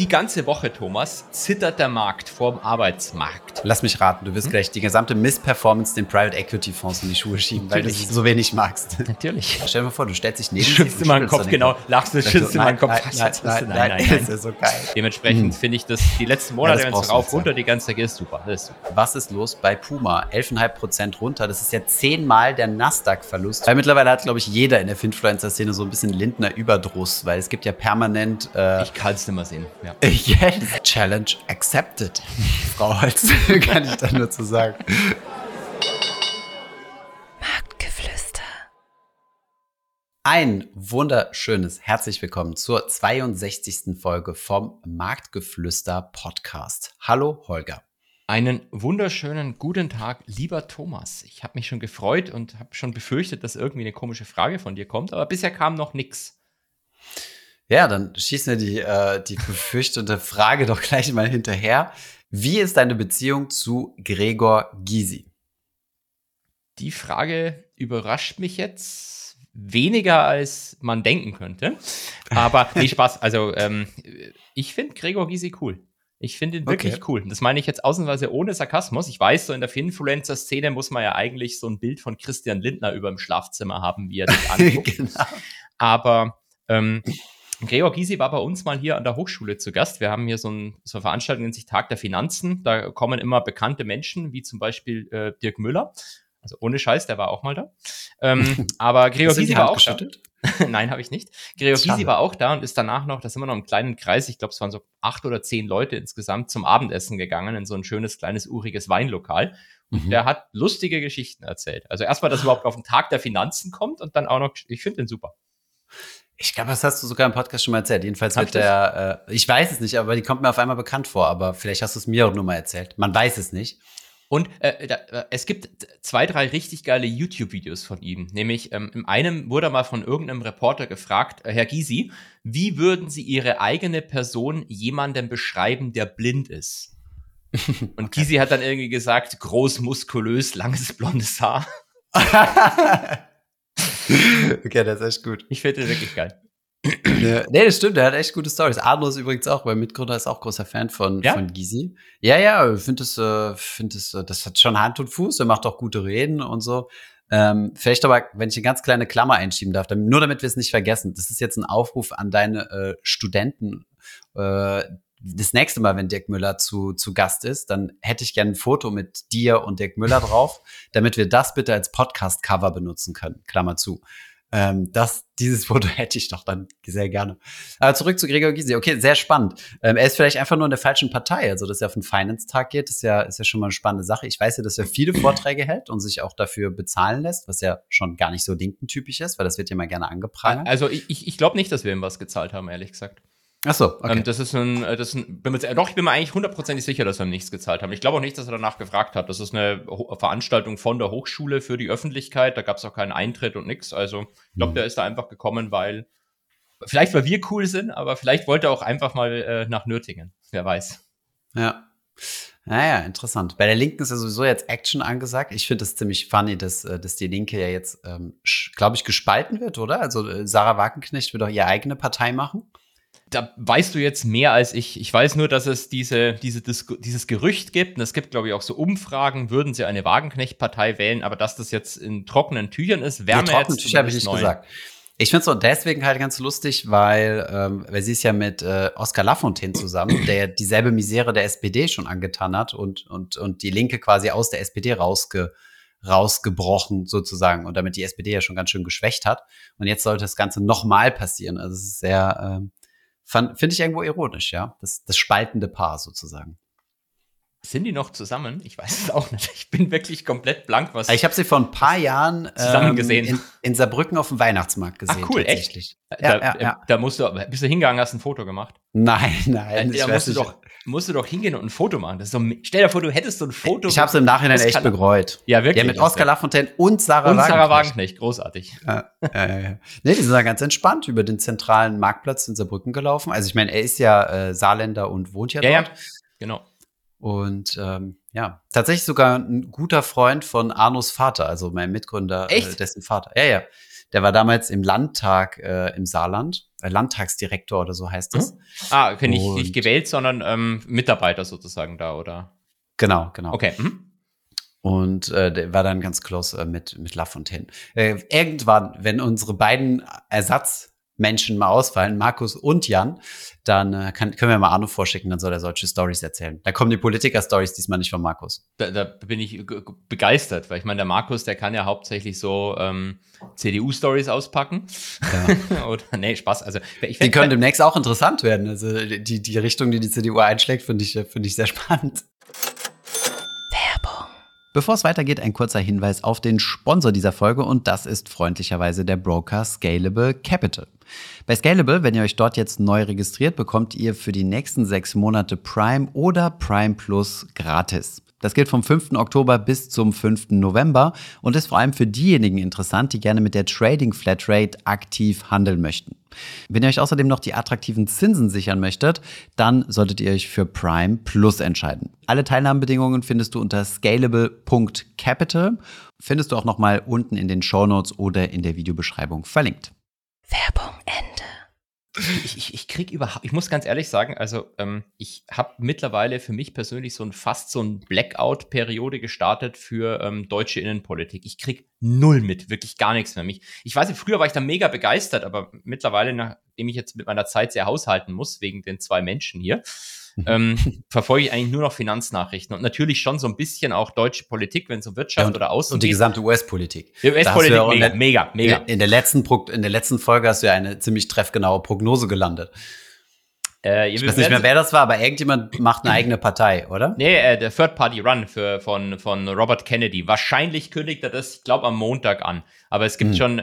Die ganze Woche, Thomas, zittert der Markt vorm Arbeitsmarkt. Lass mich raten, du wirst hm? gleich die gesamte Missperformance den Private Equity Fonds in die Schuhe schieben, Natürlich. weil du es so wenig magst. Natürlich. Stell dir mal vor, du stellst dich neben Schützt in meinen Kopf, genau. Lachst du, schützt in meinen Kopf. Nein, nein, nein, nein, nein, Das ist so geil. Dementsprechend finde ich das die letzten Monate, wenn es rauf, runter, die ganze Zeit ist super. Was ist los bei Puma? 11,5% runter. Das ist ja zehnmal der Nasdaq-Verlust. Weil mittlerweile hat, glaube ich, jeder in der Finfluencer-Szene so ein bisschen Lindner Überdruss, weil es gibt ja permanent. Äh, ich kann es nicht mehr sehen. Ja. yes. Challenge accepted. Frau Holz, kann ich da nur zu sagen. Marktgeflüster. Ein wunderschönes herzlich willkommen zur 62. Folge vom Marktgeflüster Podcast. Hallo Holger. Einen wunderschönen guten Tag, lieber Thomas. Ich habe mich schon gefreut und habe schon befürchtet, dass irgendwie eine komische Frage von dir kommt, aber bisher kam noch nichts. Ja, dann schießen wir die, äh, die befürchtete Frage doch gleich mal hinterher. Wie ist deine Beziehung zu Gregor Gysi? Die Frage überrascht mich jetzt weniger, als man denken könnte. Aber nee, Spaß. Also, ähm, ich finde Gregor Gysi cool. Ich finde ihn wirklich okay. cool. Das meine ich jetzt ausnahmsweise ohne Sarkasmus. Ich weiß, so in der Finfluencer-Szene muss man ja eigentlich so ein Bild von Christian Lindner über dem Schlafzimmer haben, wie er sich anguckt. genau. Aber ähm, Gregor Gysi war bei uns mal hier an der Hochschule zu Gast. Wir haben hier so, ein, so eine Veranstaltung, nennt sich Tag der Finanzen. Da kommen immer bekannte Menschen, wie zum Beispiel äh, Dirk Müller. Also ohne Scheiß, der war auch mal da. Ähm, aber Gregor Gysi war auch da. Nein, habe ich nicht. Gregor Gysi war auch da und ist danach noch, da sind wir noch im kleinen Kreis, ich glaube, es waren so acht oder zehn Leute insgesamt zum Abendessen gegangen in so ein schönes, kleines, uriges Weinlokal. Und mhm. der hat lustige Geschichten erzählt. Also erstmal, dass er überhaupt auf den Tag der Finanzen kommt und dann auch noch, ich finde den super. Ich glaube, das hast du sogar im Podcast schon mal erzählt. Jedenfalls Hab mit der, äh, ich weiß es nicht, aber die kommt mir auf einmal bekannt vor. Aber vielleicht hast du es mir auch nur mal erzählt. Man weiß es nicht. Und äh, da, äh, es gibt zwei, drei richtig geile YouTube-Videos von ihm. Nämlich ähm, im einen wurde mal von irgendeinem Reporter gefragt, äh, Herr Gysi, wie würden Sie Ihre eigene Person jemandem beschreiben, der blind ist? Und okay. Gysi hat dann irgendwie gesagt, groß, muskulös, langes blondes Haar. okay, das ist echt gut. Ich finde den wirklich geil. Ja, nee, das stimmt, der hat echt gute Stories. Adler ist übrigens auch, weil Mitgründer ist auch großer Fan von, ja? von Gysi. Ja, ja, ich finde das, äh, find das, äh, das hat schon Hand und Fuß, er macht auch gute Reden und so. Ähm, vielleicht aber, wenn ich eine ganz kleine Klammer einschieben darf, damit, nur damit wir es nicht vergessen, das ist jetzt ein Aufruf an deine äh, Studenten, äh, das nächste Mal, wenn Dirk Müller zu, zu Gast ist, dann hätte ich gerne ein Foto mit dir und Dirk Müller drauf, damit wir das bitte als Podcast-Cover benutzen können. Klammer zu. Ähm, das, dieses Foto hätte ich doch dann sehr gerne. Aber zurück zu Gregor Gysi. Okay, sehr spannend. Ähm, er ist vielleicht einfach nur in der falschen Partei. Also, dass er auf den Finance-Tag geht, ist ja, ist ja schon mal eine spannende Sache. Ich weiß ja, dass er viele Vorträge hält und sich auch dafür bezahlen lässt, was ja schon gar nicht so linken-typisch ist, weil das wird ja mal gerne angeprangert. Also, ich, ich glaube nicht, dass wir ihm was gezahlt haben, ehrlich gesagt. Ach so, okay. Ähm, das ist ein, äh, das ist ein bin mir, doch, ich bin mir eigentlich hundertprozentig sicher, dass wir nichts gezahlt haben. Ich glaube auch nicht, dass er danach gefragt hat. Das ist eine Ho Veranstaltung von der Hochschule für die Öffentlichkeit. Da gab es auch keinen Eintritt und nichts. Also ich glaube, hm. der ist da einfach gekommen, weil vielleicht, weil wir cool sind, aber vielleicht wollte er auch einfach mal äh, nach Nürtingen. Wer weiß. Ja. Naja, interessant. Bei der Linken ist ja sowieso jetzt Action angesagt. Ich finde es ziemlich funny, dass, äh, dass die Linke ja jetzt, ähm, glaube ich, gespalten wird, oder? Also äh, Sarah Wagenknecht wird auch ihre eigene Partei machen da weißt du jetzt mehr als ich. Ich weiß nur, dass es diese, diese dieses Gerücht gibt. Und es gibt, glaube ich, auch so Umfragen, würden sie eine Wagenknecht-Partei wählen, aber dass das jetzt in trockenen Tüchern ist, wäre mir jetzt Tücher habe ich nicht neu. gesagt. Ich finde es so deswegen halt ganz lustig, weil, ähm, weil sie ist ja mit äh, Oskar Lafontaine zusammen, der dieselbe Misere der SPD schon angetan hat und, und, und die Linke quasi aus der SPD rausge, rausgebrochen sozusagen und damit die SPD ja schon ganz schön geschwächt hat. Und jetzt sollte das Ganze nochmal passieren. Also es ist sehr, ähm, Finde ich irgendwo ironisch, ja. Das, das spaltende Paar sozusagen. Sind die noch zusammen? Ich weiß es auch nicht. Ich bin wirklich komplett blank, was. Ich habe sie vor ein paar Jahren zusammen ähm, gesehen. In, in, Saarbrücken auf dem Weihnachtsmarkt gesehen. Ach, cool, echt? Ja, da, ja, ja. da musst du, bist du hingegangen, hast ein Foto gemacht? Nein, nein. Da musst du, doch, musst du doch hingehen und ein Foto machen. Das ist so, stell dir vor, du hättest so ein Foto. Ich habe es im Nachhinein echt bereut. Ja, wirklich. Ja, mit Oskar Lafontaine und Sarah und Wagenknecht. Sarah Wagenknecht, großartig. Ja. Nee, die sind da ganz entspannt über den zentralen Marktplatz in Saarbrücken gelaufen. Also ich meine, er ist ja äh, Saarländer und wohnt ja, ja dort. Ja, genau. Und ähm, ja, tatsächlich sogar ein guter Freund von Arnos Vater, also mein Mitgründer, äh, dessen Vater. Ja, ja. Der war damals im Landtag äh, im Saarland. Äh, Landtagsdirektor oder so heißt das. Mhm. Ah, okay, nicht, nicht gewählt, sondern ähm, Mitarbeiter sozusagen da, oder? Genau, genau. Okay. Mhm. Und äh, der war dann ganz close äh, mit, mit Lafontaine. Äh, irgendwann, wenn unsere beiden Ersatzmenschen mal ausfallen, Markus und Jan, dann äh, kann, können wir mal Arno vorschicken, dann soll er solche Stories erzählen. Da kommen die Politiker-Stories diesmal nicht von Markus. Da, da bin ich begeistert, weil ich meine, der Markus, der kann ja hauptsächlich so ähm, CDU-Stories auspacken. Ja. Oder, nee, Spaß. Also, ich die können demnächst auch interessant werden. Also die, die Richtung, die die CDU einschlägt, finde ich, finde ich sehr spannend. Bevor es weitergeht, ein kurzer Hinweis auf den Sponsor dieser Folge und das ist freundlicherweise der Broker Scalable Capital. Bei Scalable, wenn ihr euch dort jetzt neu registriert, bekommt ihr für die nächsten sechs Monate Prime oder Prime Plus gratis. Das gilt vom 5. Oktober bis zum 5. November und ist vor allem für diejenigen interessant, die gerne mit der Trading Flatrate aktiv handeln möchten. Wenn ihr euch außerdem noch die attraktiven Zinsen sichern möchtet, dann solltet ihr euch für Prime Plus entscheiden. Alle Teilnahmebedingungen findest du unter scalable.capital. Findest du auch nochmal unten in den Show Notes oder in der Videobeschreibung verlinkt. Werbung Ende ich, ich, ich krieg überhaupt, ich muss ganz ehrlich sagen, also ähm, ich habe mittlerweile für mich persönlich so ein fast so ein Blackout-Periode gestartet für ähm, deutsche Innenpolitik. Ich krieg null mit, wirklich gar nichts mehr. Mich, ich weiß nicht, früher war ich da mega begeistert, aber mittlerweile, nachdem ich jetzt mit meiner Zeit sehr haushalten muss, wegen den zwei Menschen hier, ähm, verfolge ich eigentlich nur noch Finanznachrichten und natürlich schon so ein bisschen auch deutsche Politik, wenn es um Wirtschaft ja, und, oder Außen Und die geht. gesamte US-Politik. Die US-Politik, ja mega, mega, mega. In, der letzten, in der letzten Folge hast du ja eine ziemlich treffgenaue Prognose gelandet. Äh, ich weiß nicht mehr, wer das war, aber irgendjemand macht eine eigene Partei, oder? Nee, äh, der Third Party Run für, von, von Robert Kennedy. Wahrscheinlich kündigt er das, ich glaube, am Montag an. Aber es gibt hm. schon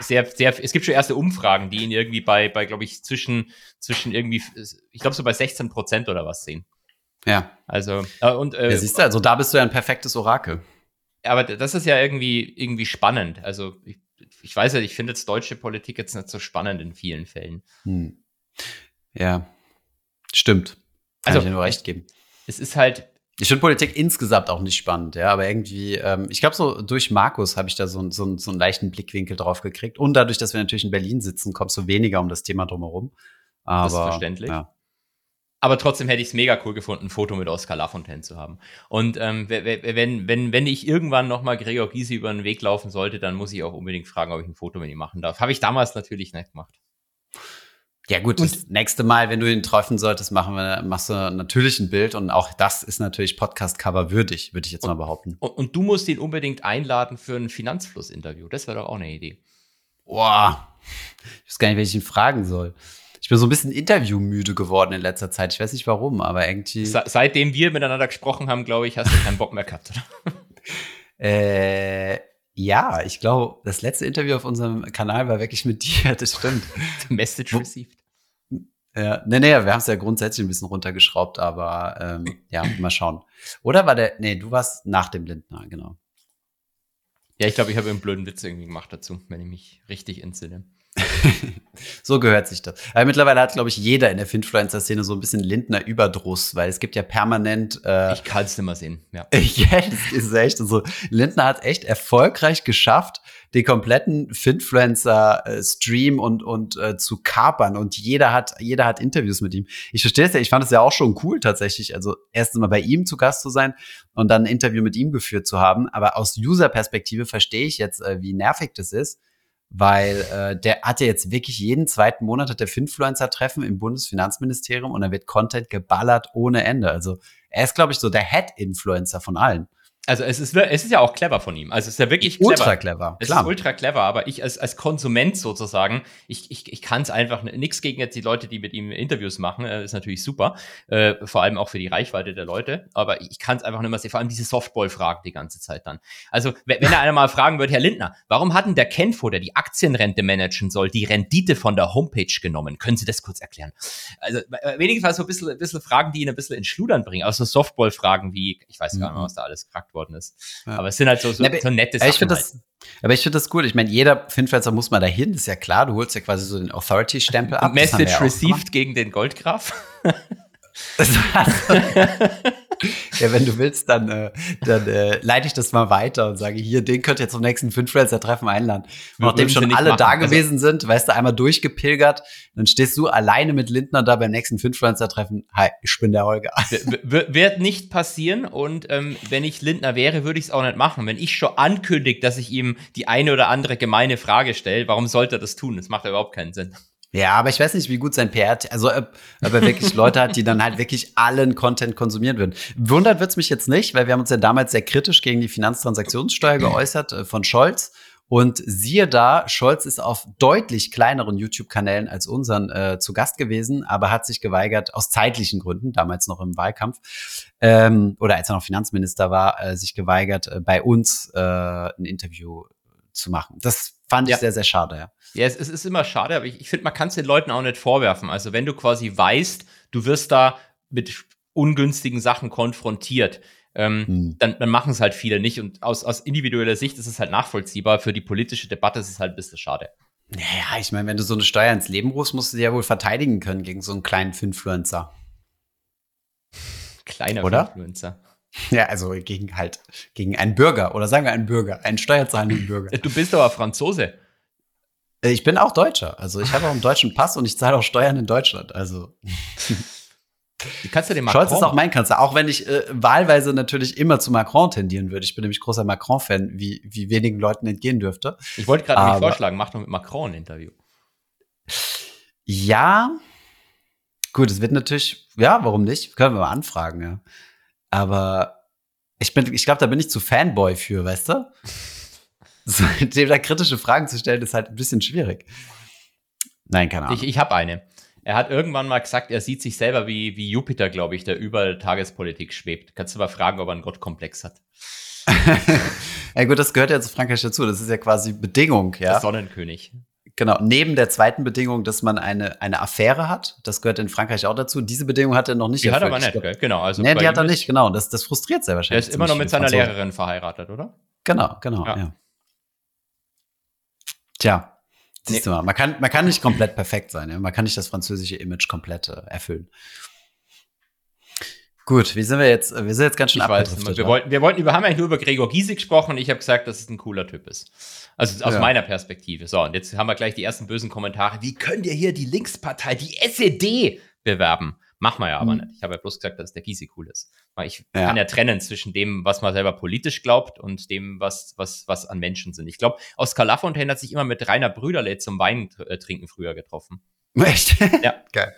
sehr, sehr, es gibt schon erste Umfragen, die ihn irgendwie bei, bei glaube ich, zwischen, zwischen irgendwie, ich glaube so bei 16 Prozent oder was sehen. Ja. Also, äh, und. Äh, ja, siehst du, also da bist du ja ein perfektes Orakel. Aber das ist ja irgendwie, irgendwie spannend. Also, ich, ich weiß ja, ich finde jetzt deutsche Politik jetzt nicht so spannend in vielen Fällen. Hm. Ja. Stimmt. Kann also, ich dir nur recht geben. Es ist halt, ich finde Politik insgesamt auch nicht spannend, ja, aber irgendwie, ähm, ich glaube, so durch Markus habe ich da so, so, so einen leichten Blickwinkel drauf gekriegt. Und dadurch, dass wir natürlich in Berlin sitzen, kommst du weniger um das Thema drumherum. Aber, das ist verständlich. Ja. Aber trotzdem hätte ich es mega cool gefunden, ein Foto mit Oscar Lafontaine zu haben. Und ähm, wenn, wenn, wenn ich irgendwann nochmal Gregor Gysi über den Weg laufen sollte, dann muss ich auch unbedingt fragen, ob ich ein Foto mit ihm machen darf. Habe ich damals natürlich nicht gemacht. Ja gut, und das nächste Mal, wenn du ihn treffen solltest, machen wir, machst du natürlich ein Bild und auch das ist natürlich Podcast-Cover würdig, würde ich jetzt und, mal behaupten. Und, und, du musst ihn unbedingt einladen für ein Finanzfluss-Interview. Das wäre doch auch eine Idee. Boah, ich weiß gar nicht, wen ich ihn fragen soll. Ich bin so ein bisschen interviewmüde geworden in letzter Zeit. Ich weiß nicht warum, aber irgendwie. Se seitdem wir miteinander gesprochen haben, glaube ich, hast du keinen Bock mehr gehabt, oder? äh, ja, ich glaube, das letzte Interview auf unserem Kanal war wirklich mit dir, das stimmt. Message received. Ja, nee, nee, wir haben es ja grundsätzlich ein bisschen runtergeschraubt, aber ähm, ja, mal schauen. Oder war der, nee, du warst nach dem Lindner, genau. Ja, ich glaube, ich habe einen blöden Witz irgendwie gemacht dazu, wenn ich mich richtig entsinne. so gehört sich das. Aber mittlerweile hat, glaube ich, jeder in der Finfluencer-Szene so ein bisschen Lindner Überdruss, weil es gibt ja permanent. Äh, ich kann es nicht mehr sehen, ja. ja, das ist echt. Also, Lindner hat echt erfolgreich geschafft, den kompletten Finfluencer-Stream und, und äh, zu kapern. Und jeder hat, jeder hat Interviews mit ihm. Ich verstehe es ja, ich fand es ja auch schon cool tatsächlich. Also erstens mal bei ihm zu Gast zu sein und dann ein Interview mit ihm geführt zu haben. Aber aus User-Perspektive verstehe ich jetzt, äh, wie nervig das ist weil äh, der hat ja jetzt wirklich jeden zweiten Monat hat der Finfluencer-Treffen im Bundesfinanzministerium und da wird Content geballert ohne Ende. Also er ist, glaube ich, so der Head-Influencer von allen. Also es ist, es ist ja auch clever von ihm. Also es ist ja wirklich clever. Ultra clever. Es klar. ist ultra clever, aber ich als, als Konsument sozusagen, ich, ich, ich kann es einfach, nichts gegen jetzt die Leute, die mit ihm Interviews machen, äh, ist natürlich super. Äh, vor allem auch für die Reichweite der Leute. Aber ich kann es einfach nicht mehr sehen. Vor allem diese Softball-Fragen die ganze Zeit dann. Also wenn, er einer mal fragen würde, Herr Lindner, warum hat denn der Kenfo, der die Aktienrente managen soll, die Rendite von der Homepage genommen? Können Sie das kurz erklären? Also wenigstens so ein bisschen, ein bisschen Fragen, die ihn ein bisschen ins Schludern bringen. Also Softball-Fragen wie, ich weiß gar nicht mehr, was da alles worden ist. Ja. Aber es sind halt so, so, so nette Sachen. Ich finde das, halt. aber ich finde das gut. Ich meine, jeder Finfluencer muss mal dahin, ist ja klar. Du holst ja quasi so den Authority-Stempel ab. Message received gegen den Goldgraf. Ja, wenn du willst, dann, äh, dann äh, leite ich das mal weiter und sage, hier, den könnt ihr zum nächsten Finfluencer-Treffen einladen. Und nachdem schon alle machen. da also gewesen also, sind, weißt du, einmal durchgepilgert, dann stehst du alleine mit Lindner da beim nächsten Finfluencer-Treffen. Hi, ich bin der Holger. wird nicht passieren und ähm, wenn ich Lindner wäre, würde ich es auch nicht machen. Wenn ich schon ankündige, dass ich ihm die eine oder andere gemeine Frage stelle, warum sollte er das tun? Das macht ja überhaupt keinen Sinn. Ja, aber ich weiß nicht, wie gut sein PR, also ob, ob er wirklich Leute hat, die dann halt wirklich allen Content konsumieren würden. Wundert wird's mich jetzt nicht, weil wir haben uns ja damals sehr kritisch gegen die Finanztransaktionssteuer geäußert äh, von Scholz. Und siehe da, Scholz ist auf deutlich kleineren YouTube-Kanälen als unseren äh, zu Gast gewesen, aber hat sich geweigert, aus zeitlichen Gründen, damals noch im Wahlkampf, ähm, oder als er noch Finanzminister war, äh, sich geweigert, äh, bei uns äh, ein Interview zu machen. Das fand ich ja. sehr, sehr schade, ja. Ja, es, es ist immer schade, aber ich, ich finde, man kann es den Leuten auch nicht vorwerfen. Also wenn du quasi weißt, du wirst da mit ungünstigen Sachen konfrontiert, ähm, hm. dann, dann machen es halt viele nicht. Und aus, aus individueller Sicht ist es halt nachvollziehbar. Für die politische Debatte ist es halt ein bisschen schade. Naja, ich meine, wenn du so eine Steuer ins Leben rufst, musst du sie ja wohl verteidigen können gegen so einen kleinen Finfluencer. Kleiner Oder? Influencer. Ja, also gegen halt, gegen einen Bürger oder sagen wir einen Bürger, einen steuerzahlenden Bürger. Du bist aber Franzose. Äh, ich bin auch Deutscher. Also ich habe auch einen deutschen Pass und ich zahle auch Steuern in Deutschland. Also. Wie kannst du den Macron? Scholz ist auch mein Kanzler, auch wenn ich äh, wahlweise natürlich immer zu Macron tendieren würde. Ich bin nämlich großer Macron-Fan, wie, wie wenigen Leuten entgehen dürfte. Ich wollte gerade vorschlagen, mach doch mit Macron ein Interview. Ja, gut, es wird natürlich, ja, warum nicht? Können wir mal anfragen, ja. Aber ich bin, ich glaube, da bin ich zu Fanboy für, weißt du? So, dem da kritische Fragen zu stellen, ist halt ein bisschen schwierig. Nein, keine Ahnung. Ich, ich habe eine. Er hat irgendwann mal gesagt, er sieht sich selber wie, wie Jupiter, glaube ich, der über Tagespolitik schwebt. Kannst du mal fragen, ob er einen Gottkomplex hat? ja gut, das gehört ja zu Frankreich dazu. Das ist ja quasi Bedingung, ja. Der Sonnenkönig. Genau, neben der zweiten Bedingung, dass man eine, eine Affäre hat, das gehört in Frankreich auch dazu. Diese Bedingung hat er noch nicht Die erfüllt. hat er aber nicht, genau. Also nee, die hat er nicht, genau. Das, das frustriert sehr wahrscheinlich. Er ist immer noch mit seiner Lehrerin verheiratet, oder? Genau, genau, ja. ja. Tja, siehst nee. du mal, man kann, man kann nicht komplett perfekt sein, ja? man kann nicht das französische Image komplett äh, erfüllen. Gut, wie sind wir jetzt? Wir sind jetzt ganz schön abgedriftet. Wir wollten, wir wollten, wir haben eigentlich nur über Gregor Gysi gesprochen und ich habe gesagt, dass es ein cooler Typ ist. Also aus ja. meiner Perspektive. So, und jetzt haben wir gleich die ersten bösen Kommentare. Wie könnt ihr hier die Linkspartei, die SED, bewerben? Machen wir ja aber mhm. nicht. Ich habe ja bloß gesagt, dass der Gysi cool ist. Weil ich ja. kann ja trennen zwischen dem, was man selber politisch glaubt und dem, was, was, was an Menschen sind. Ich glaube, Oskar Lafontaine hat sich immer mit Rainer Brüderle zum Wein äh, trinken früher getroffen. Echt? Ja. Geil.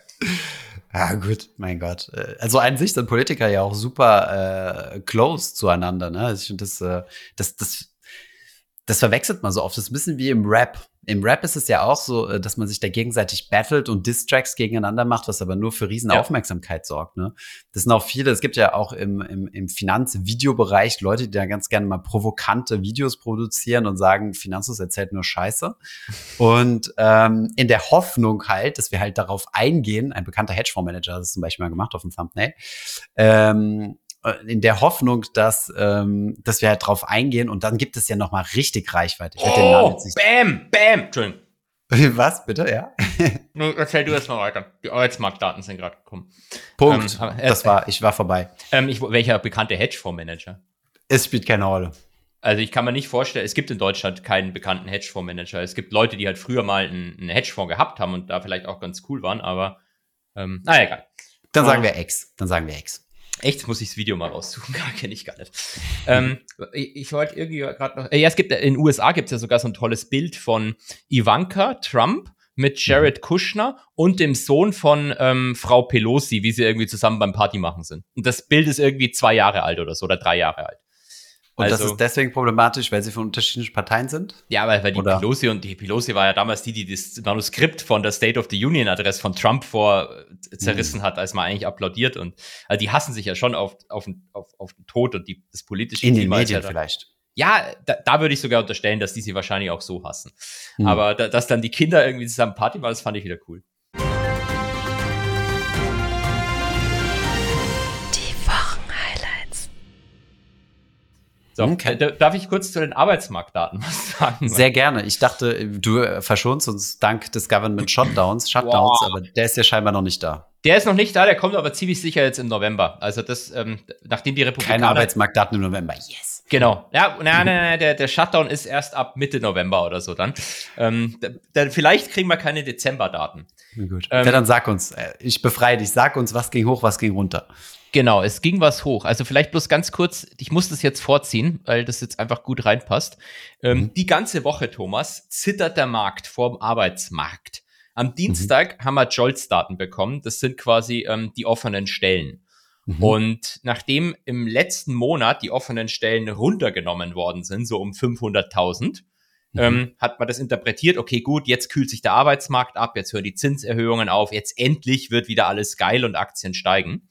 Ja, gut, mein Gott. Äh, also an sich sind Politiker ja auch super äh, close zueinander, ne? Also ich finde das, äh, das, das das verwechselt man so oft. Das ist ein bisschen wie im Rap. Im Rap ist es ja auch so, äh, dass man sich da gegenseitig battelt und Distracks gegeneinander macht, was aber nur für riesen ja. Aufmerksamkeit sorgt. Ne? Das sind auch viele, es gibt ja auch im, im, im Finanzvideobereich Leute, die da ganz gerne mal provokante Videos produzieren und sagen, Finanzus erzählt nur Scheiße. und ähm, in der Hoffnung halt, dass wir halt darauf eingehen, ein bekannter Hedgefondsmanager hat das zum Beispiel mal gemacht auf dem Thumbnail, ähm, äh, in der Hoffnung, dass, ähm, dass wir halt drauf eingehen und dann gibt es ja noch mal richtig Reichweite. Ich oh, bam, bam. Entschuldigung. Was, bitte, ja? Erzähl du jetzt mal weiter. Die Arbeitsmarktdaten sind gerade gekommen. Punkt. Ähm, äh, das war, ich war vorbei. Ähm, ich, welcher bekannte Hedgefondsmanager? Es spielt keine Rolle. Also ich kann mir nicht vorstellen, es gibt in Deutschland keinen bekannten Hedgefondsmanager. Es gibt Leute, die halt früher mal einen, einen Hedgefonds gehabt haben und da vielleicht auch ganz cool waren, aber ähm, naja, egal. Dann sagen wir Ex. Dann sagen wir Ex. Echt, muss ich das Video mal raussuchen, gar kenne ich gar nicht. ähm, ich, ich wollte irgendwie gerade noch. Äh, ja, es gibt in den USA gibt es ja sogar so ein tolles Bild von Ivanka Trump mit Jared Kushner und dem Sohn von ähm, Frau Pelosi, wie sie irgendwie zusammen beim Party machen sind. Und das Bild ist irgendwie zwei Jahre alt oder so oder drei Jahre alt. Und also, das ist deswegen problematisch, weil sie von unterschiedlichen Parteien sind? Ja, weil, weil die Oder? Pelosi und die Pelosi war ja damals die, die das Manuskript von der State of the Union Adresse von Trump vor äh, zerrissen mhm. hat, als man eigentlich applaudiert. Und also die hassen sich ja schon auf, auf, auf, auf den Tod und die, das politische In Klima den Medien vielleicht. Ja, da, da würde ich sogar unterstellen, dass die sie wahrscheinlich auch so hassen. Mhm. Aber da, dass dann die Kinder irgendwie zusammen Party waren, das fand ich wieder cool. So, okay. Äh, darf ich kurz zu den Arbeitsmarktdaten was sagen? Sehr gerne. Ich dachte, du verschonst uns dank des Government Shutdowns, Shutdowns, wow. aber der ist ja scheinbar noch nicht da. Der ist noch nicht da, der kommt aber ziemlich sicher jetzt im November. Also das, ähm, nachdem die Republikaner... Keine Arbeitsmarktdaten im November, yes. Genau. Ja, nein, nein, nein, der, der Shutdown ist erst ab Mitte November oder so dann. Ähm, da, da, vielleicht kriegen wir keine Dezemberdaten. Gut. Ähm, ja, dann sag uns, äh, ich befreie dich, sag uns, was ging hoch, was ging runter. Genau, es ging was hoch. Also vielleicht bloß ganz kurz, ich muss das jetzt vorziehen, weil das jetzt einfach gut reinpasst. Ähm, mhm. Die ganze Woche, Thomas, zittert der Markt vorm Arbeitsmarkt. Am mhm. Dienstag mhm. haben wir Jolts-Daten bekommen. Das sind quasi ähm, die offenen Stellen. Mhm. Und nachdem im letzten Monat die offenen Stellen runtergenommen worden sind, so um 500.000, mhm. ähm, hat man das interpretiert, okay, gut, jetzt kühlt sich der Arbeitsmarkt ab, jetzt hören die Zinserhöhungen auf, jetzt endlich wird wieder alles geil und Aktien steigen.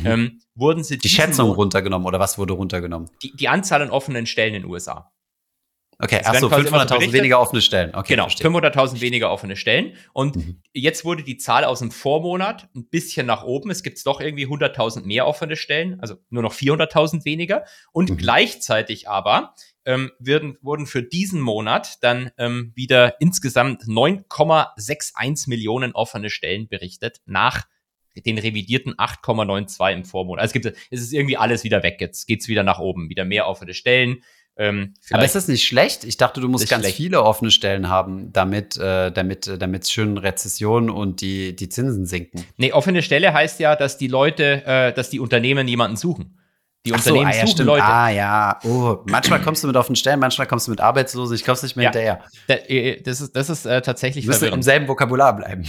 Mhm. Ähm, wurden sie die Schätzung runtergenommen oder was wurde runtergenommen? Die, die Anzahl an offenen Stellen in den USA. Okay, achso, 500.000 weniger offene Stellen. Okay, genau, 500.000 weniger offene Stellen. Und mhm. jetzt wurde die Zahl aus dem Vormonat ein bisschen nach oben. Es gibt doch irgendwie 100.000 mehr offene Stellen, also nur noch 400.000 weniger. Und mhm. gleichzeitig aber ähm, werden, wurden für diesen Monat dann ähm, wieder insgesamt 9,61 Millionen offene Stellen berichtet nach den revidierten 8,92 im Vormonat. Also es gibt, es ist irgendwie alles wieder weg. Jetzt geht's wieder nach oben, wieder mehr offene Stellen. Ähm, Aber ist das nicht schlecht? Ich dachte, du musst ganz schlecht. viele offene Stellen haben, damit äh, damit äh, damit schön Rezession und die die Zinsen sinken. Nee, offene Stelle heißt ja, dass die Leute, äh, dass die Unternehmen jemanden suchen. Die Ach Unternehmen so, ah, ja, suchen. Leute. Ah ja, oh, manchmal kommst du mit offenen Stellen, manchmal kommst du mit Arbeitslosen. Ich komm's nicht mehr ja, hinterher. Da, äh, das ist das ist äh, tatsächlich. Wir müssen im selben Vokabular bleiben.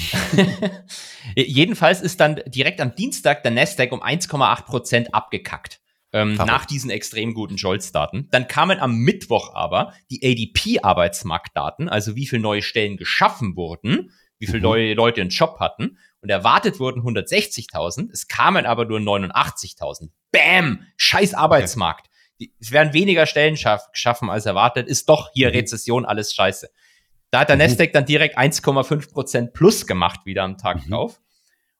Jedenfalls ist dann direkt am Dienstag der Nasdaq um 1,8 Prozent abgekackt ähm, nach diesen extrem guten Scholz-Daten. Dann kamen am Mittwoch aber die ADP-Arbeitsmarktdaten, also wie viele neue Stellen geschaffen wurden, wie viele mhm. neue Leute einen Job hatten. Und erwartet wurden 160.000, es kamen aber nur 89.000. Bam! Scheiß Arbeitsmarkt. Okay. es werden weniger Stellen schaff, geschaffen als erwartet, ist doch hier mhm. Rezession, alles scheiße. Da hat der mhm. Nasdaq dann direkt 1,5 Prozent plus gemacht wieder am Tag mhm. drauf.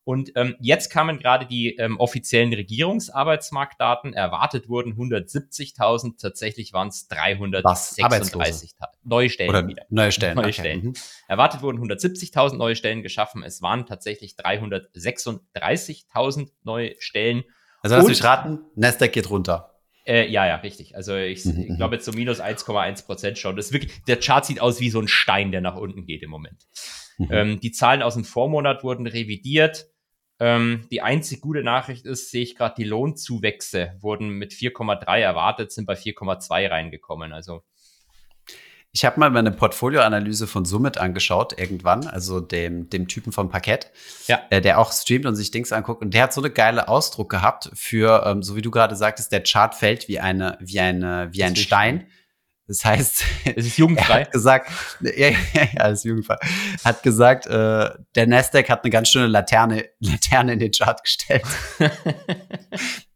Und ähm, jetzt kamen gerade die ähm, offiziellen Regierungsarbeitsmarktdaten. Erwartet wurden 170.000, tatsächlich waren es 336.000 neue Stellen Oder wieder. Neue Stellen. Neue okay. Stellen. Mhm. Erwartet wurden 170.000 neue Stellen geschaffen. Es waren tatsächlich 336.000 neue Stellen. Also lass mich raten, Nasdaq geht runter. Äh, ja, ja, richtig. Also ich, mhm. ich mhm. glaube jetzt so minus 1,1 Prozent schon. Das ist wirklich, der Chart sieht aus wie so ein Stein, der nach unten geht im Moment. Mhm. Ähm, die Zahlen aus dem Vormonat wurden revidiert. Ähm, die einzig gute Nachricht ist, sehe ich gerade, die Lohnzuwächse wurden mit 4,3 erwartet, sind bei 4,2 reingekommen. Also ich habe mal meine Portfolioanalyse von Summit angeschaut, irgendwann, also dem, dem Typen vom Parkett, ja. äh, der auch streamt und sich Dings anguckt. Und der hat so eine geile Ausdruck gehabt für, ähm, so wie du gerade sagtest, der Chart fällt wie eine, wie eine, wie ein Stein. Das heißt, es ist jugendfrei. Er hat gesagt, ja, ja, ist jugendfrei. Hat gesagt, äh, der Nasdaq hat eine ganz schöne Laterne, Laterne in den Chart gestellt.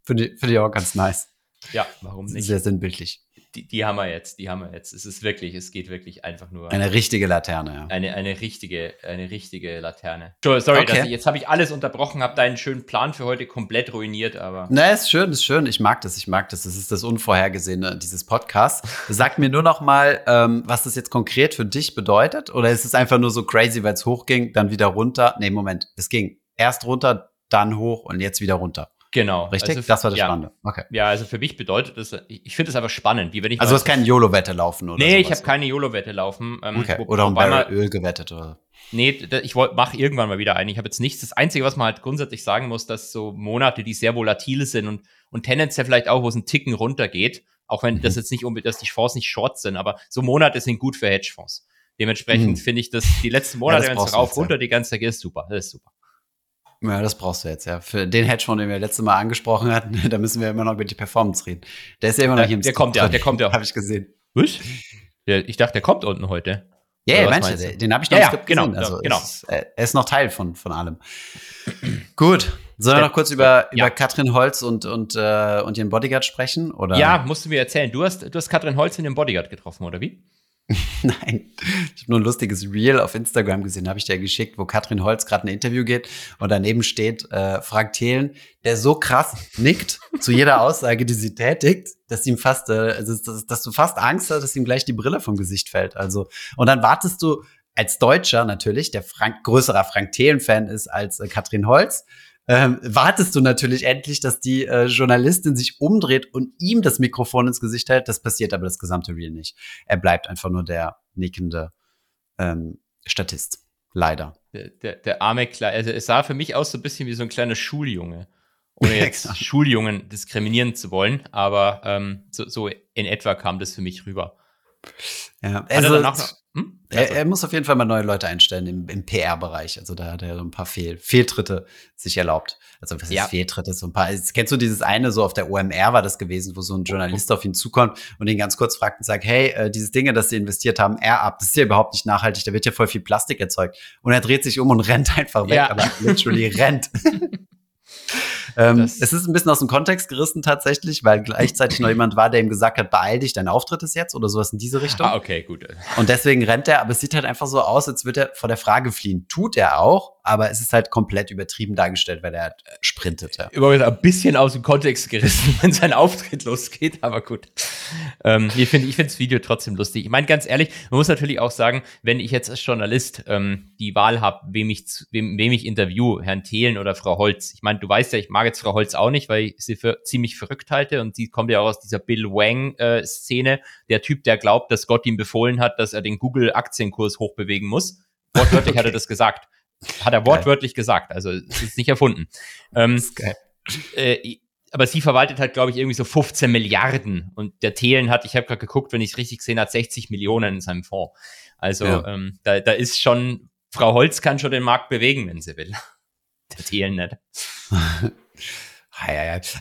Finde ich, find ich auch ganz nice. Ja, warum nicht? Sehr sinnbildlich die, die haben wir jetzt, die haben wir jetzt. Es ist wirklich, es geht wirklich einfach nur. Eine richtige Laterne, ja. Eine, eine richtige, eine richtige Laterne. Sorry, okay. ich, jetzt habe ich alles unterbrochen, habe deinen schönen Plan für heute komplett ruiniert, aber. Na, ist schön, ist schön. Ich mag das, ich mag das. Das ist das Unvorhergesehene dieses Podcasts. Sag mir nur noch mal, ähm, was das jetzt konkret für dich bedeutet. Oder ist es einfach nur so crazy, weil es hochging, dann wieder runter? Nee, Moment, es ging erst runter, dann hoch und jetzt wieder runter. Genau. Richtig? Also, das war das ja. Spannende. Okay. Ja, also für mich bedeutet das, ich, finde es einfach spannend, wie wenn ich. Also du hast keine YOLO-Wette laufen, oder? Nee, sowas. ich habe keine YOLO-Wette laufen. Ähm, okay. Oder um Öl gewettet, oder? Nee, ich mache irgendwann mal wieder ein. Ich habe jetzt nichts. Das Einzige, was man halt grundsätzlich sagen muss, dass so Monate, die sehr volatil sind und, und tendenziell vielleicht auch, wo es einen Ticken runtergeht, auch wenn mhm. das jetzt nicht unbedingt, dass die Fonds nicht short sind, aber so Monate sind gut für Hedgefonds. Dementsprechend mhm. finde ich, dass die letzten Monate, ja, wenn es rauf runter die ganze Zeit ist, super. Das ist super. Ja, das brauchst du jetzt, ja. Für den Hedgefonds, den wir letztes Mal angesprochen hatten, da müssen wir immer noch über die Performance reden. Der ist ja immer noch hier im Der kommt ja, der kommt ja. Habe ich gesehen. Was? Der, ich dachte, der kommt unten heute. Ja, yeah, meinst du, den habe ich noch ja, im genau, gesehen. Also genau. Ist, er ist noch Teil von, von allem. Gut. Sollen wir noch kurz über, ja. über Katrin Holz und, und, äh, und ihren Bodyguard sprechen? Oder? Ja, musst du mir erzählen. Du hast, du hast Katrin Holz in den Bodyguard getroffen, oder wie? Nein, ich habe nur ein lustiges Reel auf Instagram gesehen, habe ich dir geschickt, wo Katrin Holz gerade ein Interview geht und daneben steht äh, Frank Thelen, der so krass nickt zu jeder Aussage, die sie tätigt, dass ihm fast, äh, also dass, dass du fast Angst hast, dass ihm gleich die Brille vom Gesicht fällt. Also und dann wartest du als Deutscher natürlich, der Frank, größerer Frank Thelen-Fan ist als äh, Katrin Holz, ähm, wartest du natürlich endlich, dass die äh, Journalistin sich umdreht und ihm das Mikrofon ins Gesicht hält. Das passiert aber das gesamte Reel nicht. Er bleibt einfach nur der nickende ähm, Statist. Leider. Der, der, der arme Kleine, also es sah für mich aus so ein bisschen wie so ein kleiner Schuljunge. Ohne jetzt. Schuljungen diskriminieren zu wollen, aber ähm, so, so in etwa kam das für mich rüber. Ja, also, er, noch, hm? er, er, muss auf jeden Fall mal neue Leute einstellen im, im PR-Bereich. Also da hat er so ein paar Fehl, Fehltritte sich erlaubt. Also was ja. ist Fehltritte? So ein paar. Kennst du dieses eine, so auf der OMR war das gewesen, wo so ein Journalist auf ihn zukommt und ihn ganz kurz fragt und sagt, hey, äh, dieses Dinge, das sie investiert haben, Air ab, das ist ja überhaupt nicht nachhaltig, da wird ja voll viel Plastik erzeugt. Und er dreht sich um und rennt einfach weg, ja. aber literally rennt. Ähm, es ist ein bisschen aus dem Kontext gerissen tatsächlich, weil gleichzeitig noch jemand war, der ihm gesagt hat, beeil dich, dein Auftritt ist jetzt oder sowas in diese Richtung. Ah, okay, gut. Und deswegen rennt er, aber es sieht halt einfach so aus, als würde er vor der Frage fliehen. Tut er auch, aber es ist halt komplett übertrieben dargestellt, weil er halt sprintet. Ja. Übrigens ein bisschen aus dem Kontext gerissen, wenn sein Auftritt losgeht, aber gut. Ähm, ich finde ich das Video trotzdem lustig. Ich meine, ganz ehrlich, man muss natürlich auch sagen, wenn ich jetzt als Journalist ähm, die Wahl habe, wem ich, wem, wem ich interview, Herrn Thelen oder Frau Holz. Ich meine, du weißt ja, ich mag jetzt Frau Holz auch nicht, weil ich sie für ziemlich verrückt halte und sie kommt ja auch aus dieser Bill Wang-Szene. Äh, der Typ, der glaubt, dass Gott ihm befohlen hat, dass er den Google-Aktienkurs hochbewegen muss. Wortwörtlich okay. hat er das gesagt. Hat er wortwörtlich geil. gesagt. Also es ist nicht erfunden. Ähm. Äh, aber sie verwaltet halt, glaube ich, irgendwie so 15 Milliarden. Und der Thelen hat, ich habe gerade geguckt, wenn ich es richtig gesehen habe, 60 Millionen in seinem Fonds. Also ja. ähm, da, da ist schon, Frau Holz kann schon den Markt bewegen, wenn sie will. Der Thelen nicht.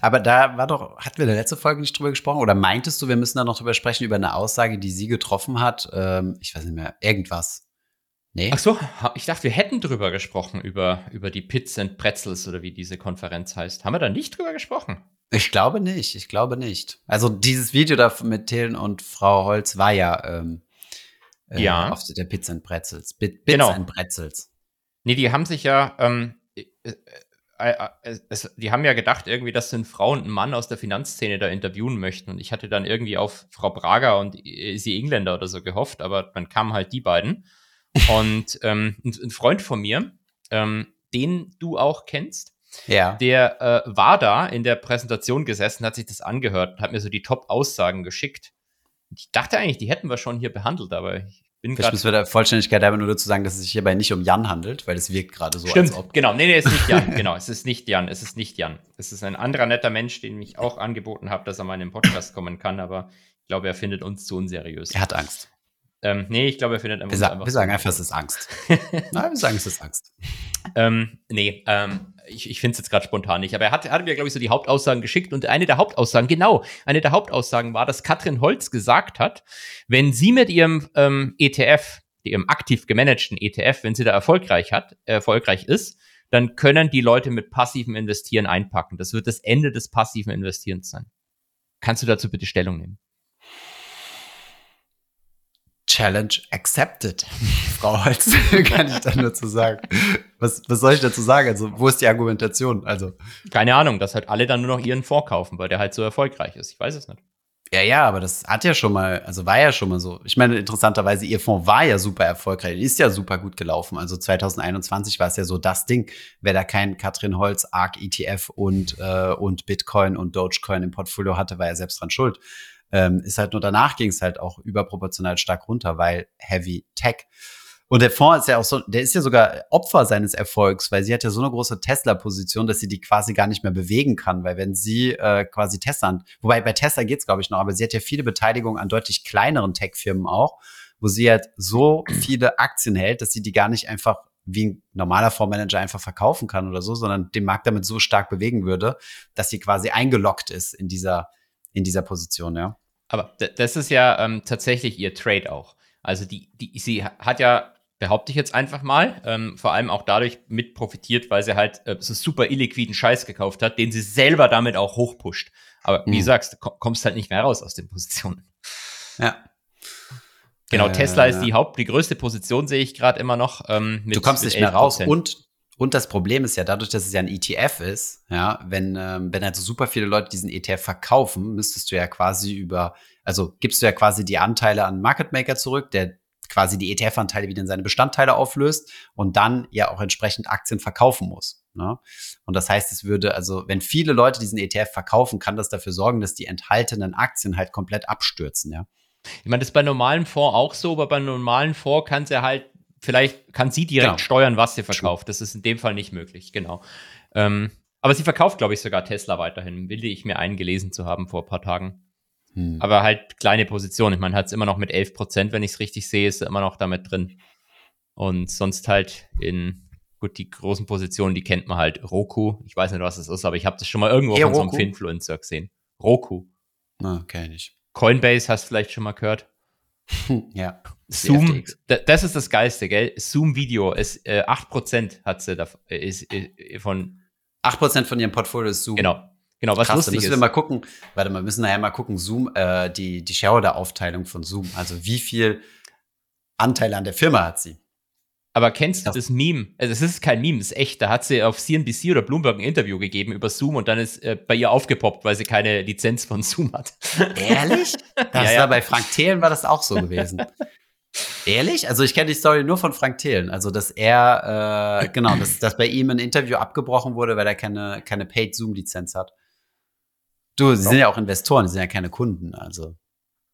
Aber da war doch, hatten wir in der letzten Folge nicht drüber gesprochen? Oder meintest du, wir müssen da noch drüber sprechen, über eine Aussage, die sie getroffen hat? Ähm, ich weiß nicht mehr, irgendwas. Nee. Ach so, ich dachte, wir hätten drüber gesprochen, über, über die Pits and Pretzels oder wie diese Konferenz heißt. Haben wir da nicht drüber gesprochen? Ich glaube nicht, ich glaube nicht. Also dieses Video da mit Tillen und Frau Holz war ja, ähm, äh, ja. auf der Pits and Pretzels. Bit, Bits genau. and Pretzels. Nee, die haben sich ja, ähm, äh, äh, äh, es, die haben ja gedacht irgendwie, dass sie eine Frau und einen Mann aus der Finanzszene da interviewen möchten. Und ich hatte dann irgendwie auf Frau Brager und sie Engländer oder so gehofft, aber dann kamen halt die beiden. Und ähm, ein, ein, Freund von mir, ähm, den du auch kennst, ja. der äh, war da in der Präsentation gesessen, hat sich das angehört und hat mir so die Top-Aussagen geschickt. Ich dachte eigentlich, die hätten wir schon hier behandelt, aber ich bin gerade. müssen wir der Vollständigkeit aber nur dazu sagen, dass es sich hierbei nicht um Jan handelt, weil es wirkt gerade so, Stimmt, als ob. Genau, nee, nee, es ist nicht Jan. genau, es ist nicht Jan. Es ist nicht Jan. Es ist ein anderer netter Mensch, den ich auch angeboten habe, dass er mal in den Podcast kommen kann, aber ich glaube, er findet uns zu unseriös. Er hat Angst. Ähm, nee, ich glaube, er findet einfach. Wir, sa einfach wir sagen einfach, es ist Angst. Nein, wir sagen, es ist Angst. ähm, nee, ähm, ich, ich finde es jetzt gerade spontan nicht. Aber er hat, hat mir, glaube ich, so die Hauptaussagen geschickt. Und eine der Hauptaussagen, genau, eine der Hauptaussagen war, dass Katrin Holz gesagt hat, wenn sie mit ihrem ähm, ETF, ihrem aktiv gemanagten ETF, wenn sie da erfolgreich hat, erfolgreich ist, dann können die Leute mit passivem Investieren einpacken. Das wird das Ende des passiven Investierens sein. Kannst du dazu bitte Stellung nehmen? Challenge accepted, Frau Holz, kann ich da nur zu sagen. Was, was soll ich dazu sagen? Also, wo ist die Argumentation? Also. Keine Ahnung, dass halt alle dann nur noch ihren vorkaufen, weil der halt so erfolgreich ist. Ich weiß es nicht. Ja, ja, aber das hat ja schon mal, also war ja schon mal so. Ich meine, interessanterweise, ihr Fonds war ja super erfolgreich, ist ja super gut gelaufen. Also 2021 war es ja so das Ding. Wer da kein Katrin Holz, ARC ETF und, äh, und Bitcoin und Dogecoin im Portfolio hatte, war ja selbst dran schuld. Ähm, ist halt nur danach ging es halt auch überproportional stark runter, weil Heavy Tech. Und der Fonds ist ja auch so, der ist ja sogar Opfer seines Erfolgs, weil sie hat ja so eine große Tesla-Position, dass sie die quasi gar nicht mehr bewegen kann, weil wenn sie äh, quasi Tesla, wobei bei Tesla geht's glaube ich noch, aber sie hat ja viele Beteiligungen an deutlich kleineren Tech-Firmen auch, wo sie halt so viele Aktien hält, dass sie die gar nicht einfach wie ein normaler Fondsmanager einfach verkaufen kann oder so, sondern den Markt damit so stark bewegen würde, dass sie quasi eingeloggt ist in dieser in dieser Position, ja. Aber das ist ja ähm, tatsächlich ihr Trade auch. Also die, die, sie hat ja, behaupte ich jetzt einfach mal, ähm, vor allem auch dadurch mit profitiert, weil sie halt äh, so super illiquiden Scheiß gekauft hat, den sie selber damit auch hochpusht. Aber wie mhm. du sagst, du kommst halt nicht mehr raus aus den Positionen. Ja. Genau, äh, Tesla ist die Haupt, die größte Position sehe ich gerade immer noch. Ähm, du kommst nicht mehr raus und und das Problem ist ja, dadurch, dass es ja ein ETF ist, ja, wenn, ähm, wenn also super viele Leute diesen ETF verkaufen, müsstest du ja quasi über, also gibst du ja quasi die Anteile an Market Maker zurück, der quasi die ETF-Anteile wieder in seine Bestandteile auflöst und dann ja auch entsprechend Aktien verkaufen muss. Ne? Und das heißt, es würde, also wenn viele Leute diesen ETF verkaufen, kann das dafür sorgen, dass die enthaltenen Aktien halt komplett abstürzen, ja. Ich meine, das ist bei normalen Fonds auch so, aber bei normalen Fonds kann sie halt, vielleicht kann sie direkt genau. steuern, was sie verkauft. Das ist in dem Fall nicht möglich, genau. Ähm, aber sie verkauft, glaube ich, sogar Tesla weiterhin, will ich mir eingelesen zu haben vor ein paar Tagen. Hm. Aber halt kleine Position. Ich meine, hat es immer noch mit 11 Prozent, wenn ich es richtig sehe, ist er immer noch damit drin. Und sonst halt in, gut, die großen Positionen, die kennt man halt. Roku, ich weiß nicht, was das ist, aber ich habe das schon mal irgendwo hey, von so einem Influencer gesehen. Roku. Ah, kenn ich. Coinbase hast du vielleicht schon mal gehört. Ja. Zoom, das ist das Geilste, gell? Zoom Video ist äh, 8% hat sie da, ist, ist, äh, von 8% von ihrem Portfolio ist Zoom. Genau. Genau, was Krass, lustig müssen ist. wir mal gucken. Warte mal, wir müssen nachher mal gucken, Zoom, äh, die, die Shareholder-Aufteilung von Zoom. Also wie viel Anteil an der Firma hat sie? Aber kennst du das Meme? Also es ist kein Meme, es ist echt. Da hat sie auf CNBC oder Bloomberg ein Interview gegeben über Zoom und dann ist äh, bei ihr aufgepoppt, weil sie keine Lizenz von Zoom hat. Ehrlich? Das ja, ja. war bei Frank Thelen war das auch so gewesen. Ehrlich? Also ich kenne die Story nur von Frank Thelen. Also dass er, äh, genau, dass, dass bei ihm ein Interview abgebrochen wurde, weil er keine, keine Paid Zoom-Lizenz hat. Du, sie sind ja auch Investoren, sie sind ja keine Kunden, also.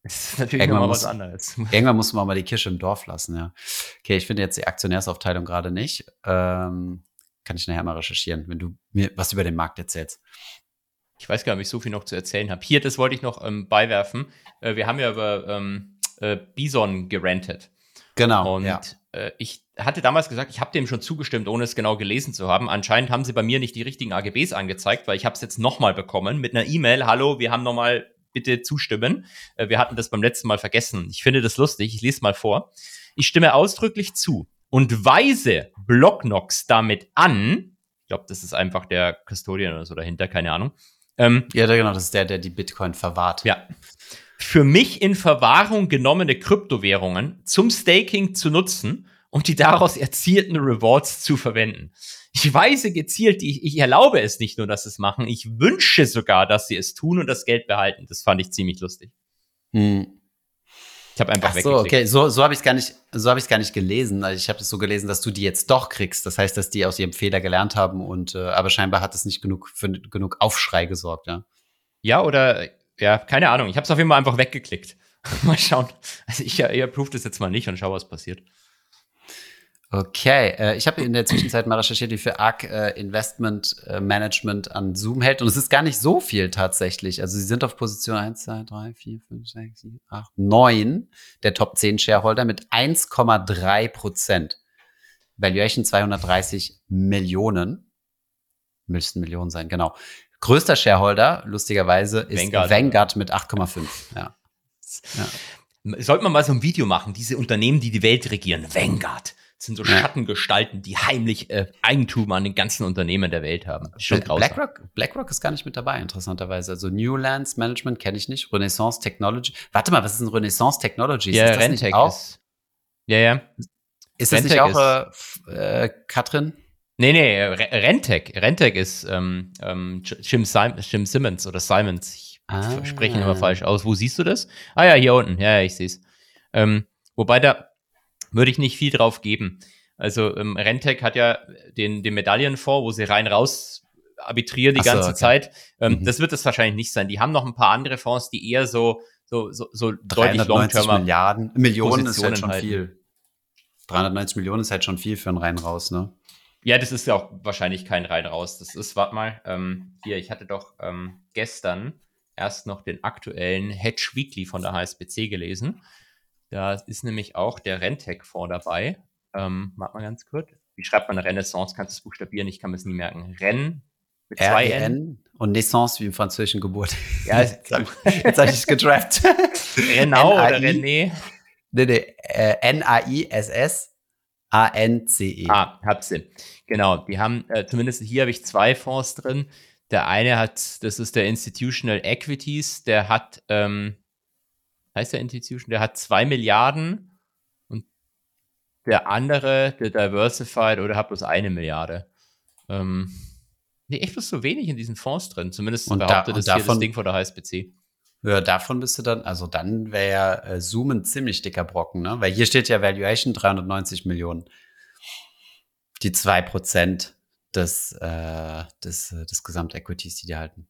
Das ist natürlich irgendwann was anderes. Irgendwann muss man mal die Kirche im Dorf lassen, ja. Okay, ich finde jetzt die Aktionärsaufteilung gerade nicht. Ähm, kann ich nachher mal recherchieren, wenn du mir was über den Markt erzählst. Ich weiß gar nicht, ob ich so viel noch zu erzählen habe. Hier, das wollte ich noch ähm, beiwerfen. Äh, wir haben ja über ähm, äh, Bison gerantet. Genau. Und ja. äh, ich hatte damals gesagt, ich habe dem schon zugestimmt, ohne es genau gelesen zu haben. Anscheinend haben sie bei mir nicht die richtigen AGBs angezeigt, weil ich habe es jetzt nochmal bekommen mit einer E-Mail. Hallo, wir haben nochmal bitte zustimmen. Äh, wir hatten das beim letzten Mal vergessen. Ich finde das lustig. Ich lese mal vor. Ich stimme ausdrücklich zu und weise Blocknox damit an. Ich glaube, das ist einfach der Custodian oder so dahinter, keine Ahnung. Ähm, ja, genau, das ist der, der die Bitcoin verwahrt. Ja für mich in Verwahrung genommene Kryptowährungen zum Staking zu nutzen und die daraus erzielten Rewards zu verwenden. Ich weise gezielt, ich, ich erlaube es nicht nur, dass sie es machen, ich wünsche sogar, dass sie es tun und das Geld behalten. Das fand ich ziemlich lustig. Hm. Ich habe einfach Ach so, okay, so, so habe ich es gar nicht, so habe ich gar nicht gelesen. Also ich habe es so gelesen, dass du die jetzt doch kriegst. Das heißt, dass die aus ihrem Fehler gelernt haben und äh, aber scheinbar hat es nicht genug für genug Aufschrei gesorgt, ja. Ja, oder ja, keine Ahnung. Ich habe es auf jeden Fall einfach weggeklickt. mal schauen. Also ich, ich approve das jetzt mal nicht und schau, was passiert. Okay, äh, ich habe in der Zwischenzeit mal recherchiert, wie viel ARC äh, Investment äh, Management an Zoom hält. Und es ist gar nicht so viel tatsächlich. Also sie sind auf Position 1, 2, 3, 4, 5, 6, 7, 8, 9 der Top 10 Shareholder mit 1,3 Prozent. Valuation 230 Millionen. Müssten Millionen sein, genau. Größter Shareholder, lustigerweise, ist Vanguard, Vanguard mit 8,5. Ja. ja. Sollte man mal so ein Video machen, diese Unternehmen, die die Welt regieren. Vanguard. Das sind so ja. Schattengestalten, die heimlich äh, Eigentum an den ganzen Unternehmen der Welt haben. Schon BlackRock, BlackRock ist gar nicht mit dabei, interessanterweise. Also Newlands Management kenne ich nicht. Renaissance Technology. Warte mal, was ist ein Renaissance Technology? Ja, ist das Rentec nicht auch? Ist, ja, ja. Ist das Rentec nicht auch äh, Katrin? Nee, nee, Rentec. Rentec ist ähm, ähm, Jim, Sim Jim Simmons oder Simons. Ich ah. spreche ihn immer falsch aus. Wo siehst du das? Ah ja, hier unten. Ja, ja ich sehe es. Ähm, wobei da würde ich nicht viel drauf geben. Also ähm, Rentec hat ja den, den Medaillenfonds, wo sie rein raus arbitrieren die so, ganze okay. Zeit. Ähm, mhm. Das wird es wahrscheinlich nicht sein. Die haben noch ein paar andere Fonds, die eher so so so, so deutlich long-termer Milliarden Millionen ist halt schon halten. viel. 390 Millionen ist halt schon viel für einen rein raus, ne? Ja, das ist ja auch wahrscheinlich kein rein raus. Das ist, warte mal, ähm, hier, ich hatte doch ähm, gestern erst noch den aktuellen Hedge Weekly von der HSBC gelesen. Da ist nämlich auch der Rentec-Fonds dabei. Ähm, warte mal ganz kurz. Wie schreibt man Renaissance? Kannst du es buchstabieren? Ich kann es nie merken. Renn mit zwei N. N. Und Naissance wie im französischen Geburt. Ja, jetzt habe ich es gedraft. Renau oder René? Nee, nee, äh, N-A-I-S-S A-N-C-E. Ah, hab sie. Genau, die haben, äh, zumindest hier habe ich zwei Fonds drin. Der eine hat, das ist der Institutional Equities, der hat, ähm, heißt der Institution, der hat zwei Milliarden und der andere, der Diversified, oder hat bloß eine Milliarde. Ähm, nee, echt bloß so wenig in diesen Fonds drin. Zumindest und behauptet da, das davon, hier das Ding vor der HSBC. Ja, davon bist du dann, also dann wäre ja äh, Zoom ein ziemlich dicker Brocken, ne? Weil hier steht ja Valuation 390 Millionen. Die zwei Prozent des, äh, des, äh, des Gesamt-Equities, die die halten.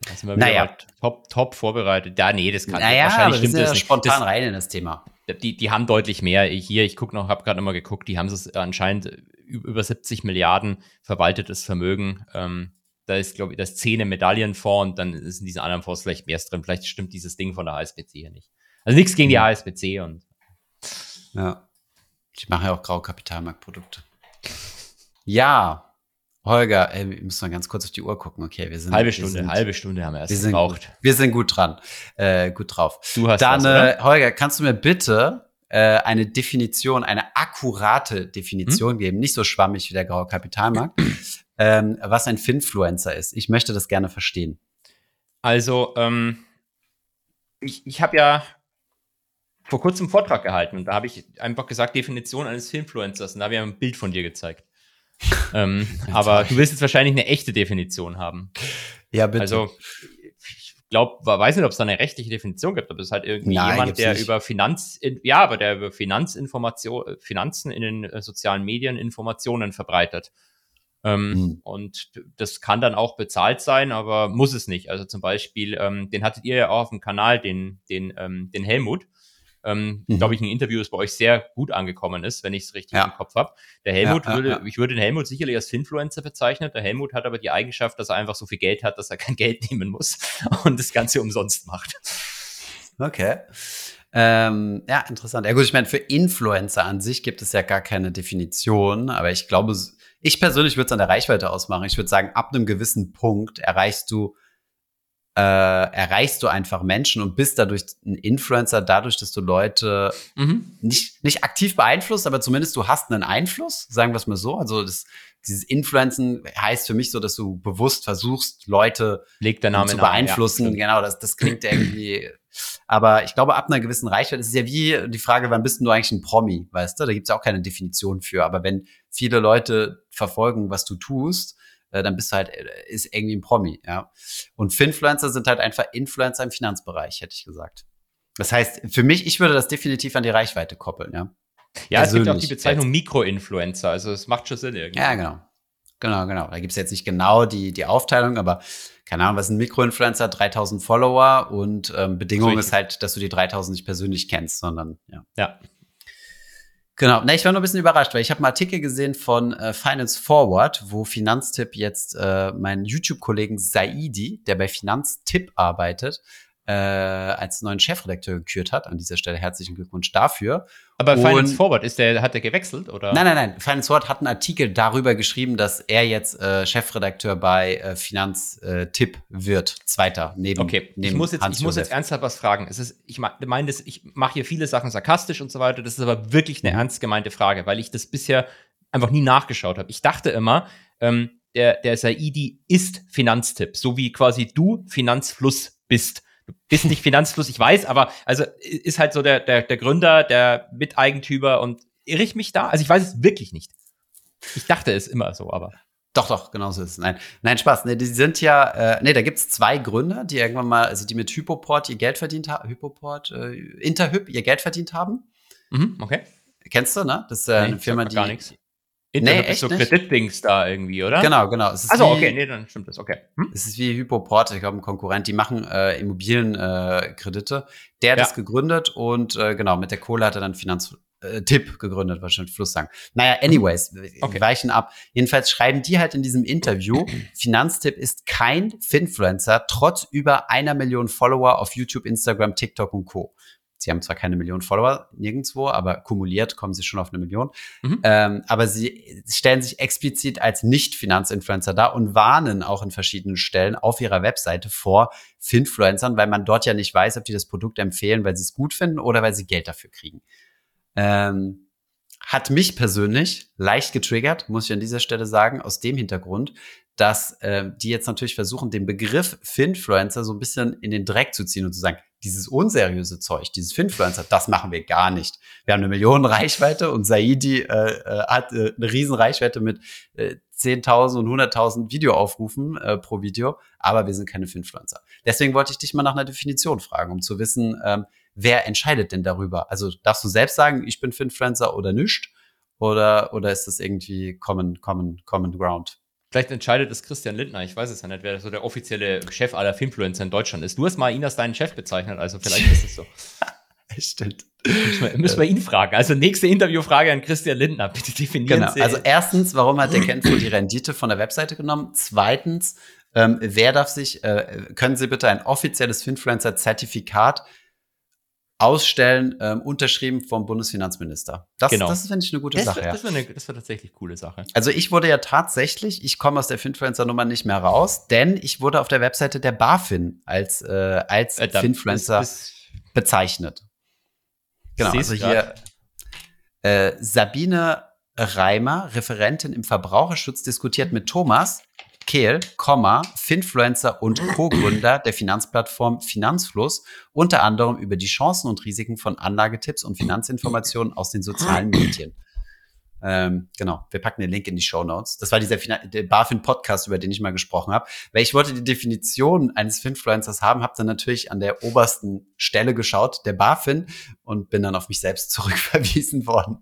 Da sind wir naja. top, top vorbereitet. Ja, nee, das kann naja, wahrscheinlich stimmt das nicht. spontan das, rein in das Thema. Die, die haben deutlich mehr. Hier, ich gucke noch, habe gerade nochmal geguckt, die haben es anscheinend über 70 Milliarden verwaltetes Vermögen. Ähm, da ist, glaube ich, das zehn Medaillenfonds und dann ist in diesen anderen Fonds vielleicht mehr drin. Vielleicht stimmt dieses Ding von der HSBC hier nicht. Also nichts gegen die HSBC und. Ja. Ich mache ja auch graue Kapitalmarktprodukte. Ja, Holger, ey, wir müssen mal ganz kurz auf die Uhr gucken. Okay, wir sind halbe Stunde, sind, halbe Stunde haben wir erst wir gebraucht. Gut, wir sind gut dran, äh, gut drauf. Du hast Dann, das, äh, Holger, kannst du mir bitte äh, eine Definition, eine akkurate Definition hm? geben, nicht so schwammig wie der graue Kapitalmarkt, ähm, was ein Finfluencer ist? Ich möchte das gerne verstehen. Also, ähm, ich, ich habe ja vor kurzem einen Vortrag gehalten und da habe ich einfach gesagt, Definition eines Finfluencers und da habe ich ein Bild von dir gezeigt ähm, aber du willst jetzt wahrscheinlich eine echte Definition haben. Ja, bitte. Also, ich glaube, weiß nicht, ob es da eine rechtliche Definition gibt, aber es ist halt irgendwie Nein, jemand, der nicht. über Finanz, ja, aber der über Finanzinformation, Finanzen in den äh, sozialen Medien Informationen verbreitet. Ähm, hm. Und das kann dann auch bezahlt sein, aber muss es nicht. Also zum Beispiel, ähm, den hattet ihr ja auch auf dem Kanal, den, den, ähm, den Helmut ähm, mhm. glaube ich, ein Interview, das bei euch sehr gut angekommen ist, wenn ich es richtig ja. im Kopf habe. Der Helmut ja, würde, ich würde den Helmut sicherlich als Finfluencer bezeichnen. Der Helmut hat aber die Eigenschaft, dass er einfach so viel Geld hat, dass er kein Geld nehmen muss und das Ganze umsonst macht. Okay. Ähm, ja, interessant. Ja gut, ich meine, für Influencer an sich gibt es ja gar keine Definition, aber ich glaube, ich persönlich würde es an der Reichweite ausmachen. Ich würde sagen, ab einem gewissen Punkt erreichst du äh, erreichst du einfach Menschen und bist dadurch ein Influencer, dadurch, dass du Leute mhm. nicht, nicht aktiv beeinflusst, aber zumindest du hast einen Einfluss, sagen wir es mal so. Also das, dieses Influenzen heißt für mich so, dass du bewusst versuchst, Leute zu beeinflussen. Ja, genau, das, das klingt irgendwie. Aber ich glaube, ab einer gewissen Reichweite ist es ja wie die Frage, wann bist du eigentlich ein Promi, weißt du? Da gibt es auch keine Definition für. Aber wenn viele Leute verfolgen, was du tust, äh, dann bist du halt, äh, ist irgendwie ein Promi, ja. Und Finfluencer sind halt einfach Influencer im Finanzbereich, hätte ich gesagt. Das heißt, für mich, ich würde das definitiv an die Reichweite koppeln, ja. Ja, es gibt auch die Bezeichnung Mikroinfluencer, also es macht schon Sinn irgendwie. Ja, genau. Genau, genau. Da gibt es jetzt nicht genau die, die Aufteilung, aber keine Ahnung, was ist ein Mikroinfluencer? 3000 Follower und ähm, Bedingung ist halt, dass du die 3000 nicht persönlich kennst, sondern ja. Ja, Genau, na, ich war nur ein bisschen überrascht, weil ich habe einen Artikel gesehen von äh, Finance Forward, wo Finanztipp jetzt äh, meinen YouTube-Kollegen Saidi, der bei Finanztipp arbeitet, äh, als neuen Chefredakteur gekürt hat. An dieser Stelle herzlichen Glückwunsch dafür. Aber und, Finance Forward, ist der, hat der gewechselt, oder? Nein, nein, nein. Finance Forward hat einen Artikel darüber geschrieben, dass er jetzt äh, Chefredakteur bei äh, Finanztipp wird. Zweiter, neben Okay, neben ich muss jetzt, ich muss jetzt ernsthaft was fragen. Es ist, ich meine, ich mache hier viele Sachen sarkastisch und so weiter. Das ist aber wirklich eine mhm. ernst gemeinte Frage, weil ich das bisher einfach nie nachgeschaut habe. Ich dachte immer, ähm, der, der Saidi ist Finanztipp, so wie quasi du Finanzfluss bist du bist nicht Finanzfluss, ich weiß, aber also ist halt so der, der, der Gründer, der Miteigentümer und irre ich mich da? Also ich weiß es wirklich nicht. Ich dachte es immer so, aber. Doch, doch, genau so ist es. Nein, nein, Spaß. Nee, die sind ja, äh, nee, da gibt's zwei Gründer, die irgendwann mal, also die mit Hypoport ihr Geld verdient haben, Hypoport, äh, Interhyp ihr Geld verdient haben. Mhm, okay. Kennst du, ne? Das ist äh, nee, eine Firma, die. Internet nee, ist so Kreditdings da irgendwie, oder? Genau, genau. Also okay, nee, dann stimmt das, okay. Hm? Es ist wie Hypoport, ich glaube, ein Konkurrent, die machen äh, Immobilienkredite. Äh, Der hat ja. das gegründet und äh, genau, mit der Kohle hat er dann Finanztipp äh, gegründet, wahrscheinlich Fluss sagen. Naja, anyways, okay. weichen ab. Jedenfalls schreiben die halt in diesem Interview, Finanztipp ist kein Finfluencer, trotz über einer Million Follower auf YouTube, Instagram, TikTok und Co. Sie haben zwar keine Million Follower nirgendwo, aber kumuliert kommen sie schon auf eine Million. Mhm. Ähm, aber sie stellen sich explizit als Nicht-Finanzinfluencer dar und warnen auch in verschiedenen Stellen auf ihrer Webseite vor Finfluencern, weil man dort ja nicht weiß, ob die das Produkt empfehlen, weil sie es gut finden oder weil sie Geld dafür kriegen. Ähm, hat mich persönlich leicht getriggert, muss ich an dieser Stelle sagen, aus dem Hintergrund, dass äh, die jetzt natürlich versuchen, den Begriff Finfluencer so ein bisschen in den Dreck zu ziehen und zu sagen, dieses unseriöse Zeug, dieses Finfluencer, das machen wir gar nicht. Wir haben eine Million Reichweite und Saidi äh, äh, hat äh, eine riesen Reichweite mit äh, 10.000 und 100.000 Videoaufrufen äh, pro Video, aber wir sind keine Finfluencer. Deswegen wollte ich dich mal nach einer Definition fragen, um zu wissen, ähm, wer entscheidet denn darüber? Also darfst du selbst sagen, ich bin Finfluencer oder nicht? oder, oder ist das irgendwie Common, Common, Common Ground? Vielleicht entscheidet es Christian Lindner, ich weiß es ja nicht, wer so der offizielle Chef aller Finfluencer in Deutschland ist. Du hast mal ihn als deinen Chef bezeichnet, also vielleicht ist es so. Stimmt. Müssen wir, müssen wir ihn fragen. Also nächste Interviewfrage an Christian Lindner. Bitte definieren genau. Sie. Also erstens, warum hat der Kenfo die Rendite von der Webseite genommen? Zweitens, ähm, wer darf sich, äh, können Sie bitte ein offizielles Finfluencer-Zertifikat ausstellen, ähm, unterschrieben vom Bundesfinanzminister. Das, genau. das finde ich eine gute das Sache. Wär, das wäre eine, das wär tatsächlich eine coole Sache. Also ich wurde ja tatsächlich, ich komme aus der Finfluencer-Nummer nicht mehr raus, denn ich wurde auf der Webseite der BaFin als, äh, als äh, Finfluencer ist, ist bezeichnet. Genau, also hier äh, Sabine Reimer, Referentin im Verbraucherschutz, diskutiert mit Thomas Kehl, Finfluencer und Co-Gründer der Finanzplattform Finanzfluss, unter anderem über die Chancen und Risiken von Anlagetipps und Finanzinformationen aus den sozialen Medien. Ähm, genau, wir packen den Link in die Show Notes. Das war dieser der BaFin-Podcast, über den ich mal gesprochen habe. Weil ich wollte die Definition eines Finfluencers haben, habe dann natürlich an der obersten Stelle geschaut, der BaFin, und bin dann auf mich selbst zurückverwiesen worden.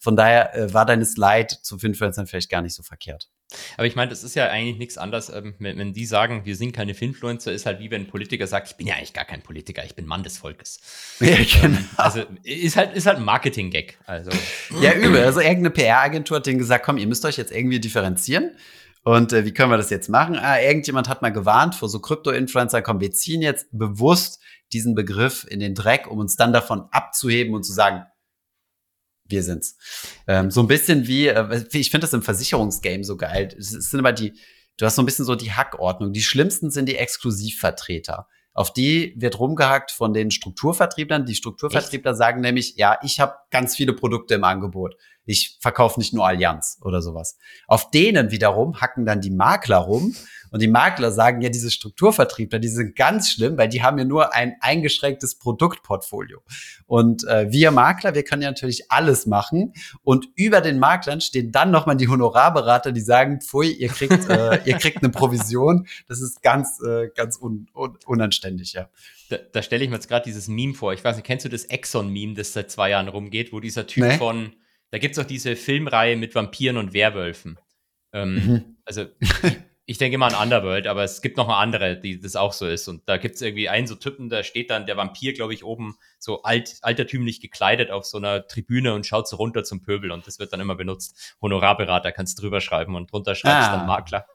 Von daher äh, war deine Slide zu Finfluencern vielleicht gar nicht so verkehrt. Aber ich meine, das ist ja eigentlich nichts anderes, ähm, wenn, wenn, die sagen, wir sind keine Finfluencer, ist halt wie wenn ein Politiker sagt, ich bin ja eigentlich gar kein Politiker, ich bin Mann des Volkes. Ja, genau. Also ist halt, ist halt ein Marketing-Gag. Also. Ja, übel. Also irgendeine PR-Agentur hat denen gesagt, komm, ihr müsst euch jetzt irgendwie differenzieren. Und äh, wie können wir das jetzt machen? Ah, irgendjemand hat mal gewarnt vor so Krypto-Influencer, komm, wir ziehen jetzt bewusst diesen Begriff in den Dreck, um uns dann davon abzuheben und zu sagen, wir sind's. Ähm, so ein bisschen wie, äh, ich finde das im Versicherungsgame so geil. Es sind aber die, du hast so ein bisschen so die Hackordnung. Die schlimmsten sind die Exklusivvertreter. Auf die wird rumgehackt von den Strukturvertrieblern. Die Strukturvertriebler Echt? sagen nämlich, ja, ich habe ganz viele Produkte im Angebot. Ich verkaufe nicht nur Allianz oder sowas. Auf denen wiederum hacken dann die Makler rum und die Makler sagen ja, diese Strukturvertriebler, die sind ganz schlimm, weil die haben ja nur ein eingeschränktes Produktportfolio. Und äh, wir Makler, wir können ja natürlich alles machen. Und über den Maklern stehen dann nochmal die Honorarberater, die sagen, pfui, ihr kriegt, äh, ihr kriegt eine Provision. Das ist ganz, äh, ganz un un unanständig, ja. Da, da stelle ich mir jetzt gerade dieses Meme vor. Ich weiß nicht, kennst du das Exxon-Meme, das seit zwei Jahren rumgeht, wo dieser Typ nee. von, da gibt es auch diese Filmreihe mit Vampiren und Werwölfen. Ähm, mhm. Also ich denke mal an Underworld, aber es gibt noch eine andere, die das auch so ist. Und da gibt es irgendwie einen so Typen, da steht dann der Vampir, glaube ich, oben so alt, altertümlich gekleidet auf so einer Tribüne und schaut so runter zum Pöbel und das wird dann immer benutzt. Honorarberater kannst drüber schreiben und drunter schreibst ah. dann Makler.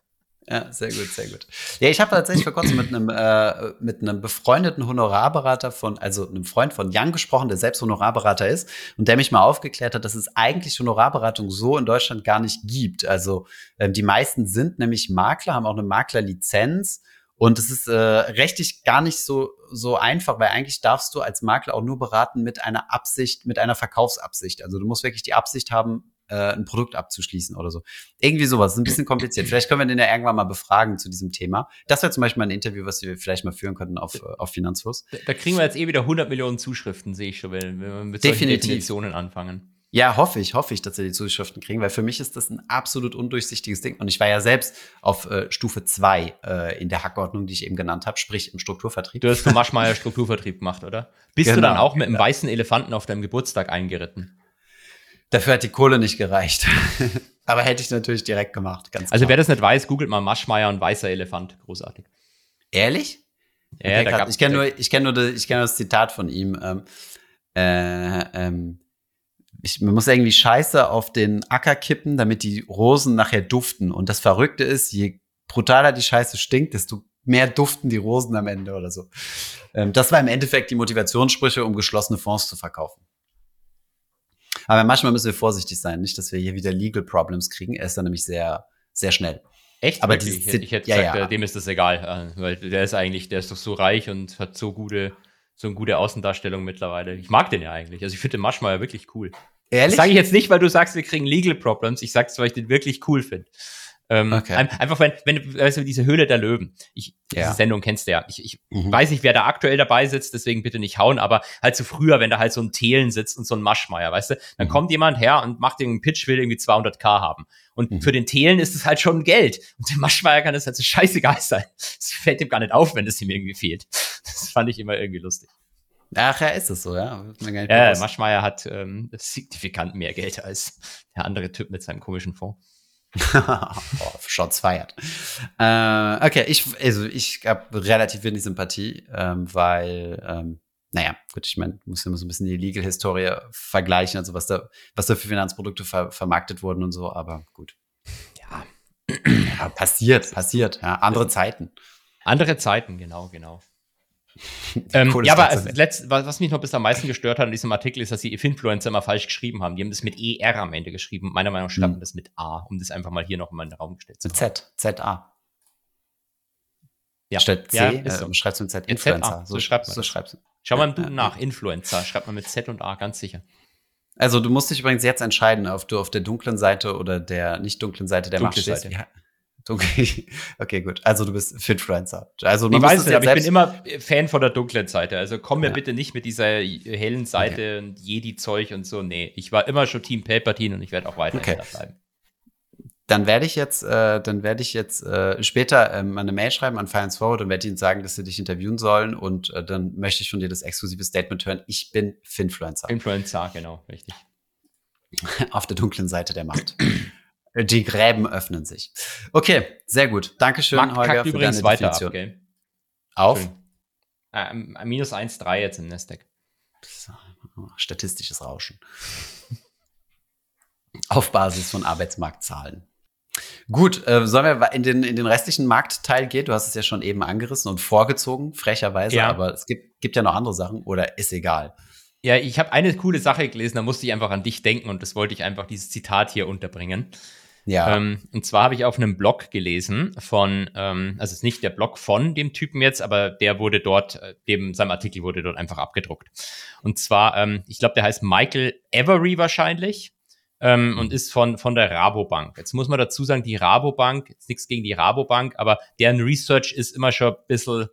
Ja, sehr gut, sehr gut. Ja, ich habe tatsächlich vor kurzem mit einem äh, mit einem befreundeten Honorarberater von, also einem Freund von Young gesprochen, der selbst Honorarberater ist und der mich mal aufgeklärt hat, dass es eigentlich Honorarberatung so in Deutschland gar nicht gibt. Also ähm, die meisten sind nämlich Makler, haben auch eine Maklerlizenz und es ist äh, rechtlich gar nicht so so einfach, weil eigentlich darfst du als Makler auch nur beraten mit einer Absicht, mit einer Verkaufsabsicht. Also du musst wirklich die Absicht haben, äh, ein Produkt abzuschließen oder so. Irgendwie sowas. Ist ein bisschen kompliziert. Vielleicht können wir den ja irgendwann mal befragen zu diesem Thema. Das wäre zum Beispiel ein Interview, was wir vielleicht mal führen könnten auf, auf Finanzfluss. Da, da kriegen wir jetzt eh wieder 100 Millionen Zuschriften, sehe ich schon, wenn, wenn wir mit Definitiv. solchen Definitionen anfangen. Ja, hoffe ich, hoffe ich, dass wir die Zuschriften kriegen, weil für mich ist das ein absolut undurchsichtiges Ding. Und ich war ja selbst auf äh, Stufe 2 äh, in der Hackordnung, die ich eben genannt habe, sprich im Strukturvertrieb. Du hast für Maschmeyer Strukturvertrieb gemacht, oder? Bist genau, du dann auch mit einem weißen Elefanten auf deinem Geburtstag eingeritten? Dafür hat die Kohle nicht gereicht. Aber hätte ich natürlich direkt gemacht. Also wer das nicht weiß, googelt mal Maschmeier und weißer Elefant. Großartig. Ehrlich? Ja, okay, ich kenne nur, ich kenn nur, das, ich kenn nur das Zitat von ihm. Ähm, äh, ähm, ich, man muss irgendwie Scheiße auf den Acker kippen, damit die Rosen nachher duften. Und das Verrückte ist, je brutaler die Scheiße stinkt, desto mehr duften die Rosen am Ende oder so. Ähm, das war im Endeffekt die Motivationssprüche, um geschlossene Fonds zu verkaufen. Aber manchmal müssen wir vorsichtig sein, nicht, dass wir hier wieder Legal Problems kriegen. Er ist dann nämlich sehr, sehr schnell. Echt? Aber dieses, ich, ich hätte ja, gesagt, ja. dem ist das egal, äh, weil der ist eigentlich, der ist doch so reich und hat so gute, so eine gute Außendarstellung mittlerweile. Ich mag den ja eigentlich. Also ich finde den Maschmeyer wirklich cool. Ehrlich? Das sage ich jetzt nicht, weil du sagst, wir kriegen Legal Problems. Ich sag's, weil ich den wirklich cool finde. Ähm, okay. Einfach, wenn, wenn also diese Höhle der Löwen, ich, ja. diese Sendung kennst du ja. Ich, ich mhm. weiß nicht, wer da aktuell dabei sitzt, deswegen bitte nicht hauen, aber halt so früher, wenn da halt so ein Thelen sitzt und so ein Maschmeier, weißt du, dann mhm. kommt jemand her und macht den Pitch, will irgendwie 200k haben. Und mhm. für den Thelen ist es halt schon Geld. Und der Maschmeier kann das halt so scheißegal sein. Es fällt ihm gar nicht auf, wenn es ihm irgendwie fehlt. Das fand ich immer irgendwie lustig. Ach ja, ist es so, ja. Ja, Maschmeyer hat ähm, signifikant mehr Geld als der andere Typ mit seinem komischen Fonds. oh, Shots feiert. Äh, okay, ich, also ich habe relativ wenig Sympathie, ähm, weil, ähm, naja, gut, ich meine, muss immer so ein bisschen die Legal-Historie vergleichen, also was da, was da für Finanzprodukte ver vermarktet wurden und so, aber gut. Ja. ja passiert, passiert, ja. Andere Zeiten. Andere Zeiten, genau, genau. Ähm, ja, aber letzt, was mich noch bis am meisten gestört hat in diesem Artikel ist, dass die Influencer immer falsch geschrieben haben. Die haben das mit ER am Ende geschrieben. Meiner Meinung nach stand hm. das mit A, um das einfach mal hier noch in den Raum gestellt zu haben. Z, Z-A. Ja. Statt C ja, äh, so. schreibst du mit Z Influencer. So, so schreibt man. So schreibst du. Schau mal Duden nach. Influencer schreibt man mit Z und A, ganz sicher. Also du musst dich übrigens jetzt entscheiden, ob du auf der dunklen Seite oder der nicht dunklen Seite der Macht stehst. Seite. Okay, okay, gut. Also du bist Fitfluencer. Also ich weiß nicht, aber ich bin immer Fan von der dunklen Seite. Also komm mir ja. bitte nicht mit dieser hellen Seite okay. und Jedi-Zeug und so. Nee, ich war immer schon Team Palpatine und ich werde auch weiter okay. da bleiben. Dann werde ich jetzt, äh, dann werde ich jetzt äh, später ähm, eine Mail schreiben an Finance Forward und werde ihnen sagen, dass sie dich interviewen sollen und äh, dann möchte ich von dir das exklusive Statement hören. Ich bin Finfluencer. Influencer, genau, richtig. Auf der dunklen Seite der Macht. Die Gräben öffnen sich. Okay, sehr gut. Dankeschön, Markt Holger, für übrigens deine weiter Definition. Ab, okay. Auf? Äh, minus 1,3 jetzt im Nasdaq. Statistisches Rauschen. Auf Basis von Arbeitsmarktzahlen. Gut, äh, sollen wir in den, in den restlichen Marktteil gehen? Du hast es ja schon eben angerissen und vorgezogen, frecherweise, ja. aber es gibt, gibt ja noch andere Sachen oder ist egal. Ja, ich habe eine coole Sache gelesen, da musste ich einfach an dich denken und das wollte ich einfach dieses Zitat hier unterbringen. Ja. Ähm, und zwar habe ich auf einem Blog gelesen von, ähm, also es ist nicht der Blog von dem Typen jetzt, aber der wurde dort, äh, dem, seinem Artikel wurde dort einfach abgedruckt. Und zwar, ähm, ich glaube, der heißt Michael Avery wahrscheinlich ähm, und ist von, von der Rabobank. Jetzt muss man dazu sagen, die Rabobank, jetzt nichts gegen die Rabobank, aber deren Research ist immer schon ein bisschen,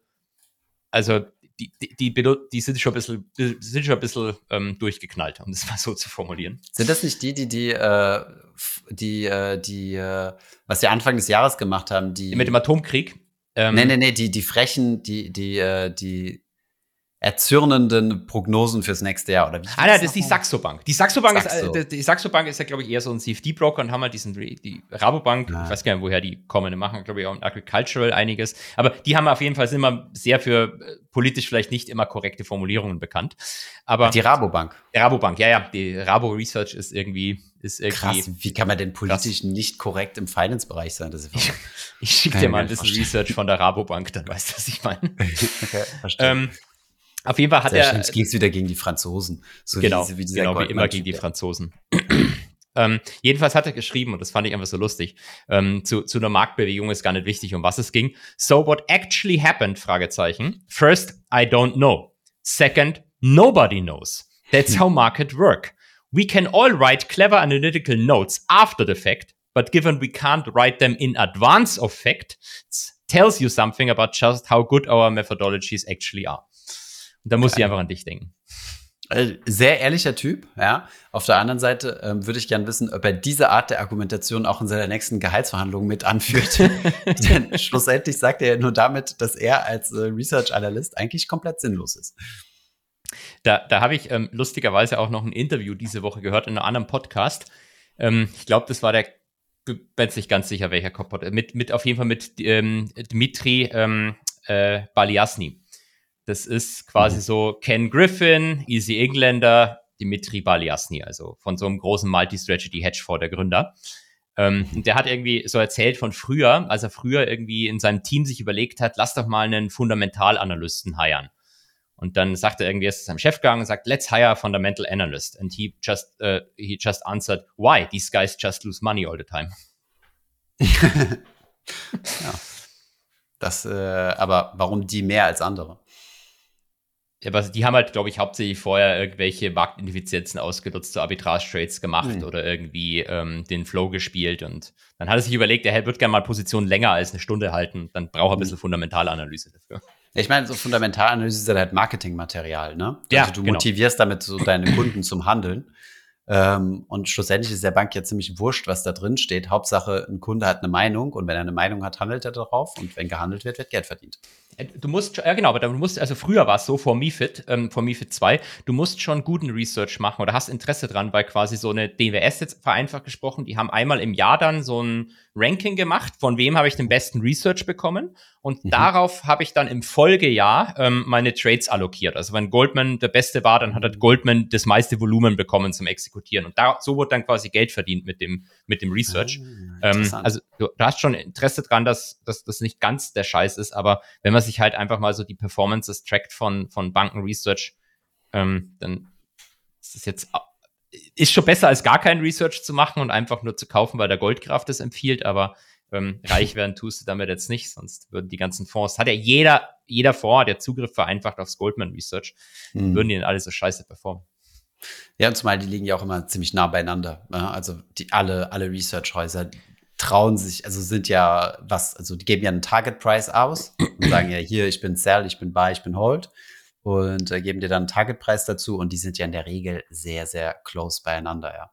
also die, die, die, sind schon ein bisschen, sind schon ein bisschen ähm, durchgeknallt, um das mal so zu formulieren. Sind das nicht die, die, die, äh, die, äh, die, äh, was sie Anfang des Jahres gemacht haben, die. Mit dem Atomkrieg? Ähm, nee, nee, nee, die, die frechen, die, die, äh, die erzürnenden Prognosen fürs nächste Jahr oder wie? Ah, nein, das ist die Saxo Bank. Die Saxo Bank Saxo. ist, äh, die Saxo Bank ist ja, glaube ich, eher so ein CFD-Broker und haben halt diesen, die Rabobank, ah. ich weiß gar nicht, woher die kommen, die machen, glaube ich, auch in Agricultural einiges. Aber die haben auf jeden Fall, sind immer sehr für äh, politisch vielleicht nicht immer korrekte Formulierungen bekannt. Aber. Die Rabobank. Die Rabobank, ja, ja. Die Rabo Research ist irgendwie, ist irgendwie. Krass, wie kann man denn politisch krass. nicht korrekt im Finance-Bereich sein? Das ich ich schicke dir mal ein bisschen Research von der Rabobank, dann weißt du, was ich meine. okay, verstehe. Ähm, auf jeden Fall hat Sehr er. Jetzt ging es wieder gegen die Franzosen. So genau, wie, wie, genau, wie immer gegen die Franzosen. ähm, jedenfalls hat er geschrieben, und das fand ich einfach so lustig, ähm, zu, zu einer Marktbewegung ist gar nicht wichtig, um was es ging. So what actually happened? Fragezeichen. First, I don't know. Second, nobody knows. That's how market work. We can all write clever analytical notes after the fact, but given we can't write them in advance of fact, tells you something about just how good our methodologies actually are. Da muss ich einfach an dich denken. Äh, sehr ehrlicher Typ, ja. Auf der anderen Seite ähm, würde ich gerne wissen, ob er diese Art der Argumentation auch in seiner nächsten Gehaltsverhandlung mit anführt. Denn schlussendlich sagt er ja nur damit, dass er als äh, Research Analyst eigentlich komplett sinnlos ist. Da, da habe ich ähm, lustigerweise auch noch ein Interview diese Woche gehört in einem anderen Podcast. Ähm, ich glaube, das war der, bin jetzt nicht ganz sicher, welcher Podcast, mit, mit auf jeden Fall mit ähm, Dmitri ähm, äh, Baliasny. Das ist quasi mhm. so Ken Griffin, Easy Engländer, Dimitri Baliasny, also von so einem großen Multi-Strategy-Hedgefonds der Gründer. Ähm, mhm. der hat irgendwie so erzählt von früher, als er früher irgendwie in seinem Team sich überlegt hat, lass doch mal einen Fundamentalanalysten heiern. Und dann sagt er irgendwie, ist seinem Chef gegangen und sagt, let's hire a fundamental analyst. And he just, uh, he just answered, why? These guys just lose money all the time. ja. Das, äh, aber warum die mehr als andere? Aber die haben halt, glaube ich, hauptsächlich vorher irgendwelche Marktineffizienzen ausgenutzt, so Arbitrage-Trades gemacht mhm. oder irgendwie ähm, den Flow gespielt. Und dann hat er sich überlegt, er wird gerne mal Positionen länger als eine Stunde halten. Dann braucht er ein hm. bisschen Fundamentalanalyse dafür. Ich meine, so Fundamentalanalyse ist halt Marketingmaterial, ne? Ja, also du genau. motivierst damit so deine Kunden zum Handeln. Ähm, und schlussendlich ist der Bank ja ziemlich wurscht, was da drin steht. Hauptsache, ein Kunde hat eine Meinung und wenn er eine Meinung hat, handelt er darauf und wenn gehandelt wird, wird Geld verdient. Äh, du musst, ja genau, aber du musst, also früher war es so, vor MiFID, ähm, vor MiFID 2, du musst schon guten Research machen oder hast Interesse dran, weil quasi so eine DWS jetzt vereinfacht gesprochen, die haben einmal im Jahr dann so ein Ranking gemacht, von wem habe ich den besten Research bekommen und mhm. darauf habe ich dann im Folgejahr ähm, meine Trades allokiert. Also wenn Goldman der Beste war, dann hat halt Goldman das meiste Volumen bekommen zum Exekutieren und da, so wurde dann quasi Geld verdient mit dem, mit dem Research. Ah, ähm, also du, du, hast schon Interesse dran, dass, dass das nicht ganz der Scheiß ist, aber wenn man sich halt einfach mal so die Performances trackt von, von Banken Research, ähm, dann ist es jetzt ist schon besser als gar kein Research zu machen und einfach nur zu kaufen, weil der Goldkraft es empfiehlt, aber ähm, reich werden tust du damit jetzt nicht, sonst würden die ganzen Fonds, hat ja jeder, jeder Fonds, der Zugriff vereinfacht aufs Goldman Research, hm. würden die dann alle so scheiße performen. Ja, und zumal die liegen ja auch immer ziemlich nah beieinander. Ne? Also die alle, alle Research-Häuser trauen sich, also sind ja was, also die geben ja einen Target Price aus und sagen ja, hier, ich bin Sell, ich bin Buy, ich bin Hold und äh, geben dir dann einen Targetpreis dazu und die sind ja in der Regel sehr, sehr close beieinander, ja.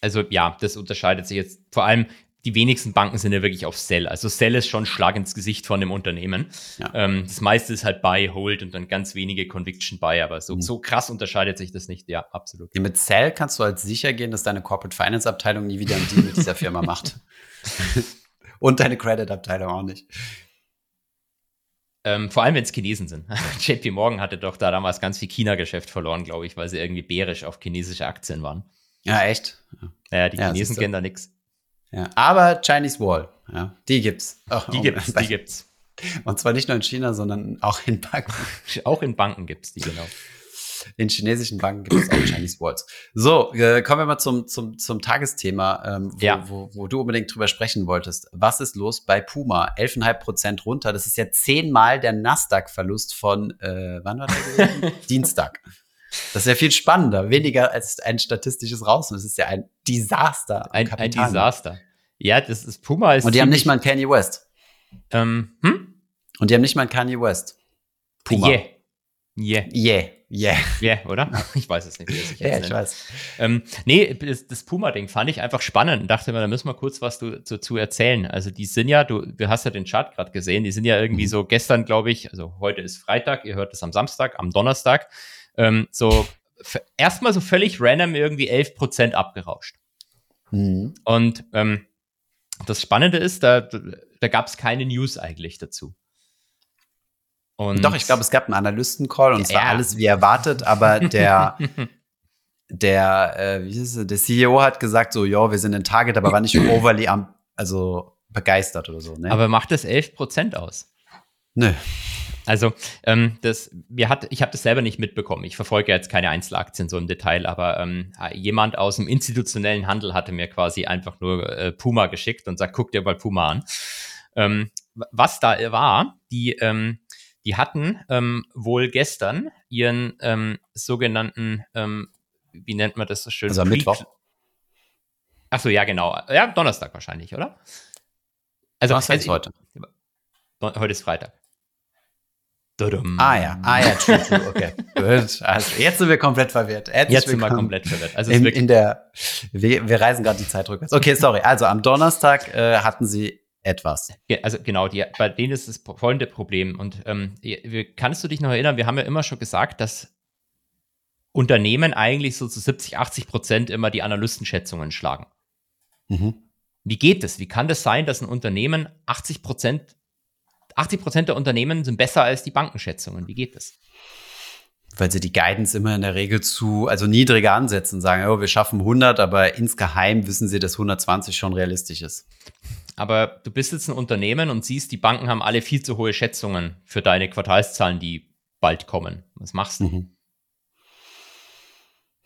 Also ja, das unterscheidet sich jetzt vor allem. Die wenigsten Banken sind ja wirklich auf Sell. Also Sell ist schon Schlag ins Gesicht von dem Unternehmen. Ja. Ähm, das meiste ist halt Buy, Hold und dann ganz wenige Conviction Buy, aber so, mhm. so krass unterscheidet sich das nicht. Ja, absolut. Ja, mit Sell kannst du halt sicher gehen, dass deine Corporate Finance Abteilung nie wieder einen Deal mit dieser Firma macht. und deine Credit Abteilung auch nicht. Ähm, vor allem, wenn es Chinesen sind. JP Morgan hatte doch da damals ganz viel China-Geschäft verloren, glaube ich, weil sie irgendwie bärisch auf chinesische Aktien waren. Ja, echt? Ja, die ja, Chinesen kennen da nichts. Ja, aber Chinese Wall, ja, die gibt's. Oh, die gibt's, die gibt's. Und zwar nicht nur in China, sondern auch in Banken. auch in Banken gibt's die, genau. In chinesischen Banken gibt es auch Chinese Walls. So, äh, kommen wir mal zum, zum, zum Tagesthema, ähm, wo, ja. wo, wo, du unbedingt drüber sprechen wolltest. Was ist los bei Puma? 11,5 Prozent runter. Das ist ja zehnmal der Nasdaq-Verlust von, äh, wann war der gewesen? Dienstag. Das ist ja viel spannender, weniger als ein statistisches Raus. Das ist ja ein Desaster. Ein, ein Desaster. Ja, das ist Puma. Ist Und die haben nicht mal einen Kanye West. Ähm, hm? Und die haben nicht mal einen Kanye West. Puma. Yeah. Yeah. Yeah. Yeah. Yeah, oder? Ich weiß es nicht. Ja, yeah, ich weiß. Ähm, nee, das, das Puma-Ding fand ich einfach spannend dachte mir, da müssen wir kurz was dazu erzählen. Also die sind ja, du, du hast ja den Chart gerade gesehen, die sind ja irgendwie mhm. so gestern, glaube ich, also heute ist Freitag, ihr hört es am Samstag, am Donnerstag, ähm, so erstmal so völlig random irgendwie 11 Prozent abgerauscht. Mhm. Und ähm, das Spannende ist, da, da gab es keine News eigentlich dazu. Und Doch, ich glaube, es gab einen Analysten-Call und es war alles wie erwartet, aber der, der, äh, wie ist es, der CEO hat gesagt, so, ja, wir sind in Target, aber war nicht overly am, also begeistert oder so. Ne? Aber macht das 11 Prozent aus? Nö. Also, ähm, das, wir hat, ich habe das selber nicht mitbekommen. Ich verfolge jetzt keine Einzelaktien so im Detail, aber ähm, jemand aus dem institutionellen Handel hatte mir quasi einfach nur äh, Puma geschickt und sagt, guck dir mal Puma an. Ähm, was da war, die, ähm, die hatten ähm, wohl gestern ihren ähm, sogenannten, ähm, wie nennt man das so schön? Also Mittwoch. Achso, ja, genau. Ja, Donnerstag wahrscheinlich, oder? Also, Was heißt heute? Heute ist Freitag. Ah ja, ah ja, true, true, okay. Gut. Also jetzt sind wir komplett verwirrt. Herzlich jetzt sind wir komplett verwirrt. Also in, in der, wir, wir reisen gerade die Zeit rückwärts. Okay, sorry. Also am Donnerstag äh, hatten sie etwas. Also genau, die, bei denen ist das folgende Problem. Und ähm, kannst du dich noch erinnern, wir haben ja immer schon gesagt, dass Unternehmen eigentlich so zu 70, 80 Prozent immer die Analystenschätzungen schlagen. Mhm. Wie geht das? Wie kann das sein, dass ein Unternehmen 80 Prozent, 80 Prozent der Unternehmen sind besser als die Bankenschätzungen? Wie geht das? weil sie die Guidance immer in der Regel zu, also niedriger ansetzen, sagen, oh, wir schaffen 100, aber insgeheim wissen sie, dass 120 schon realistisch ist. Aber du bist jetzt ein Unternehmen und siehst, die Banken haben alle viel zu hohe Schätzungen für deine Quartalszahlen, die bald kommen. Was machst du? Mhm.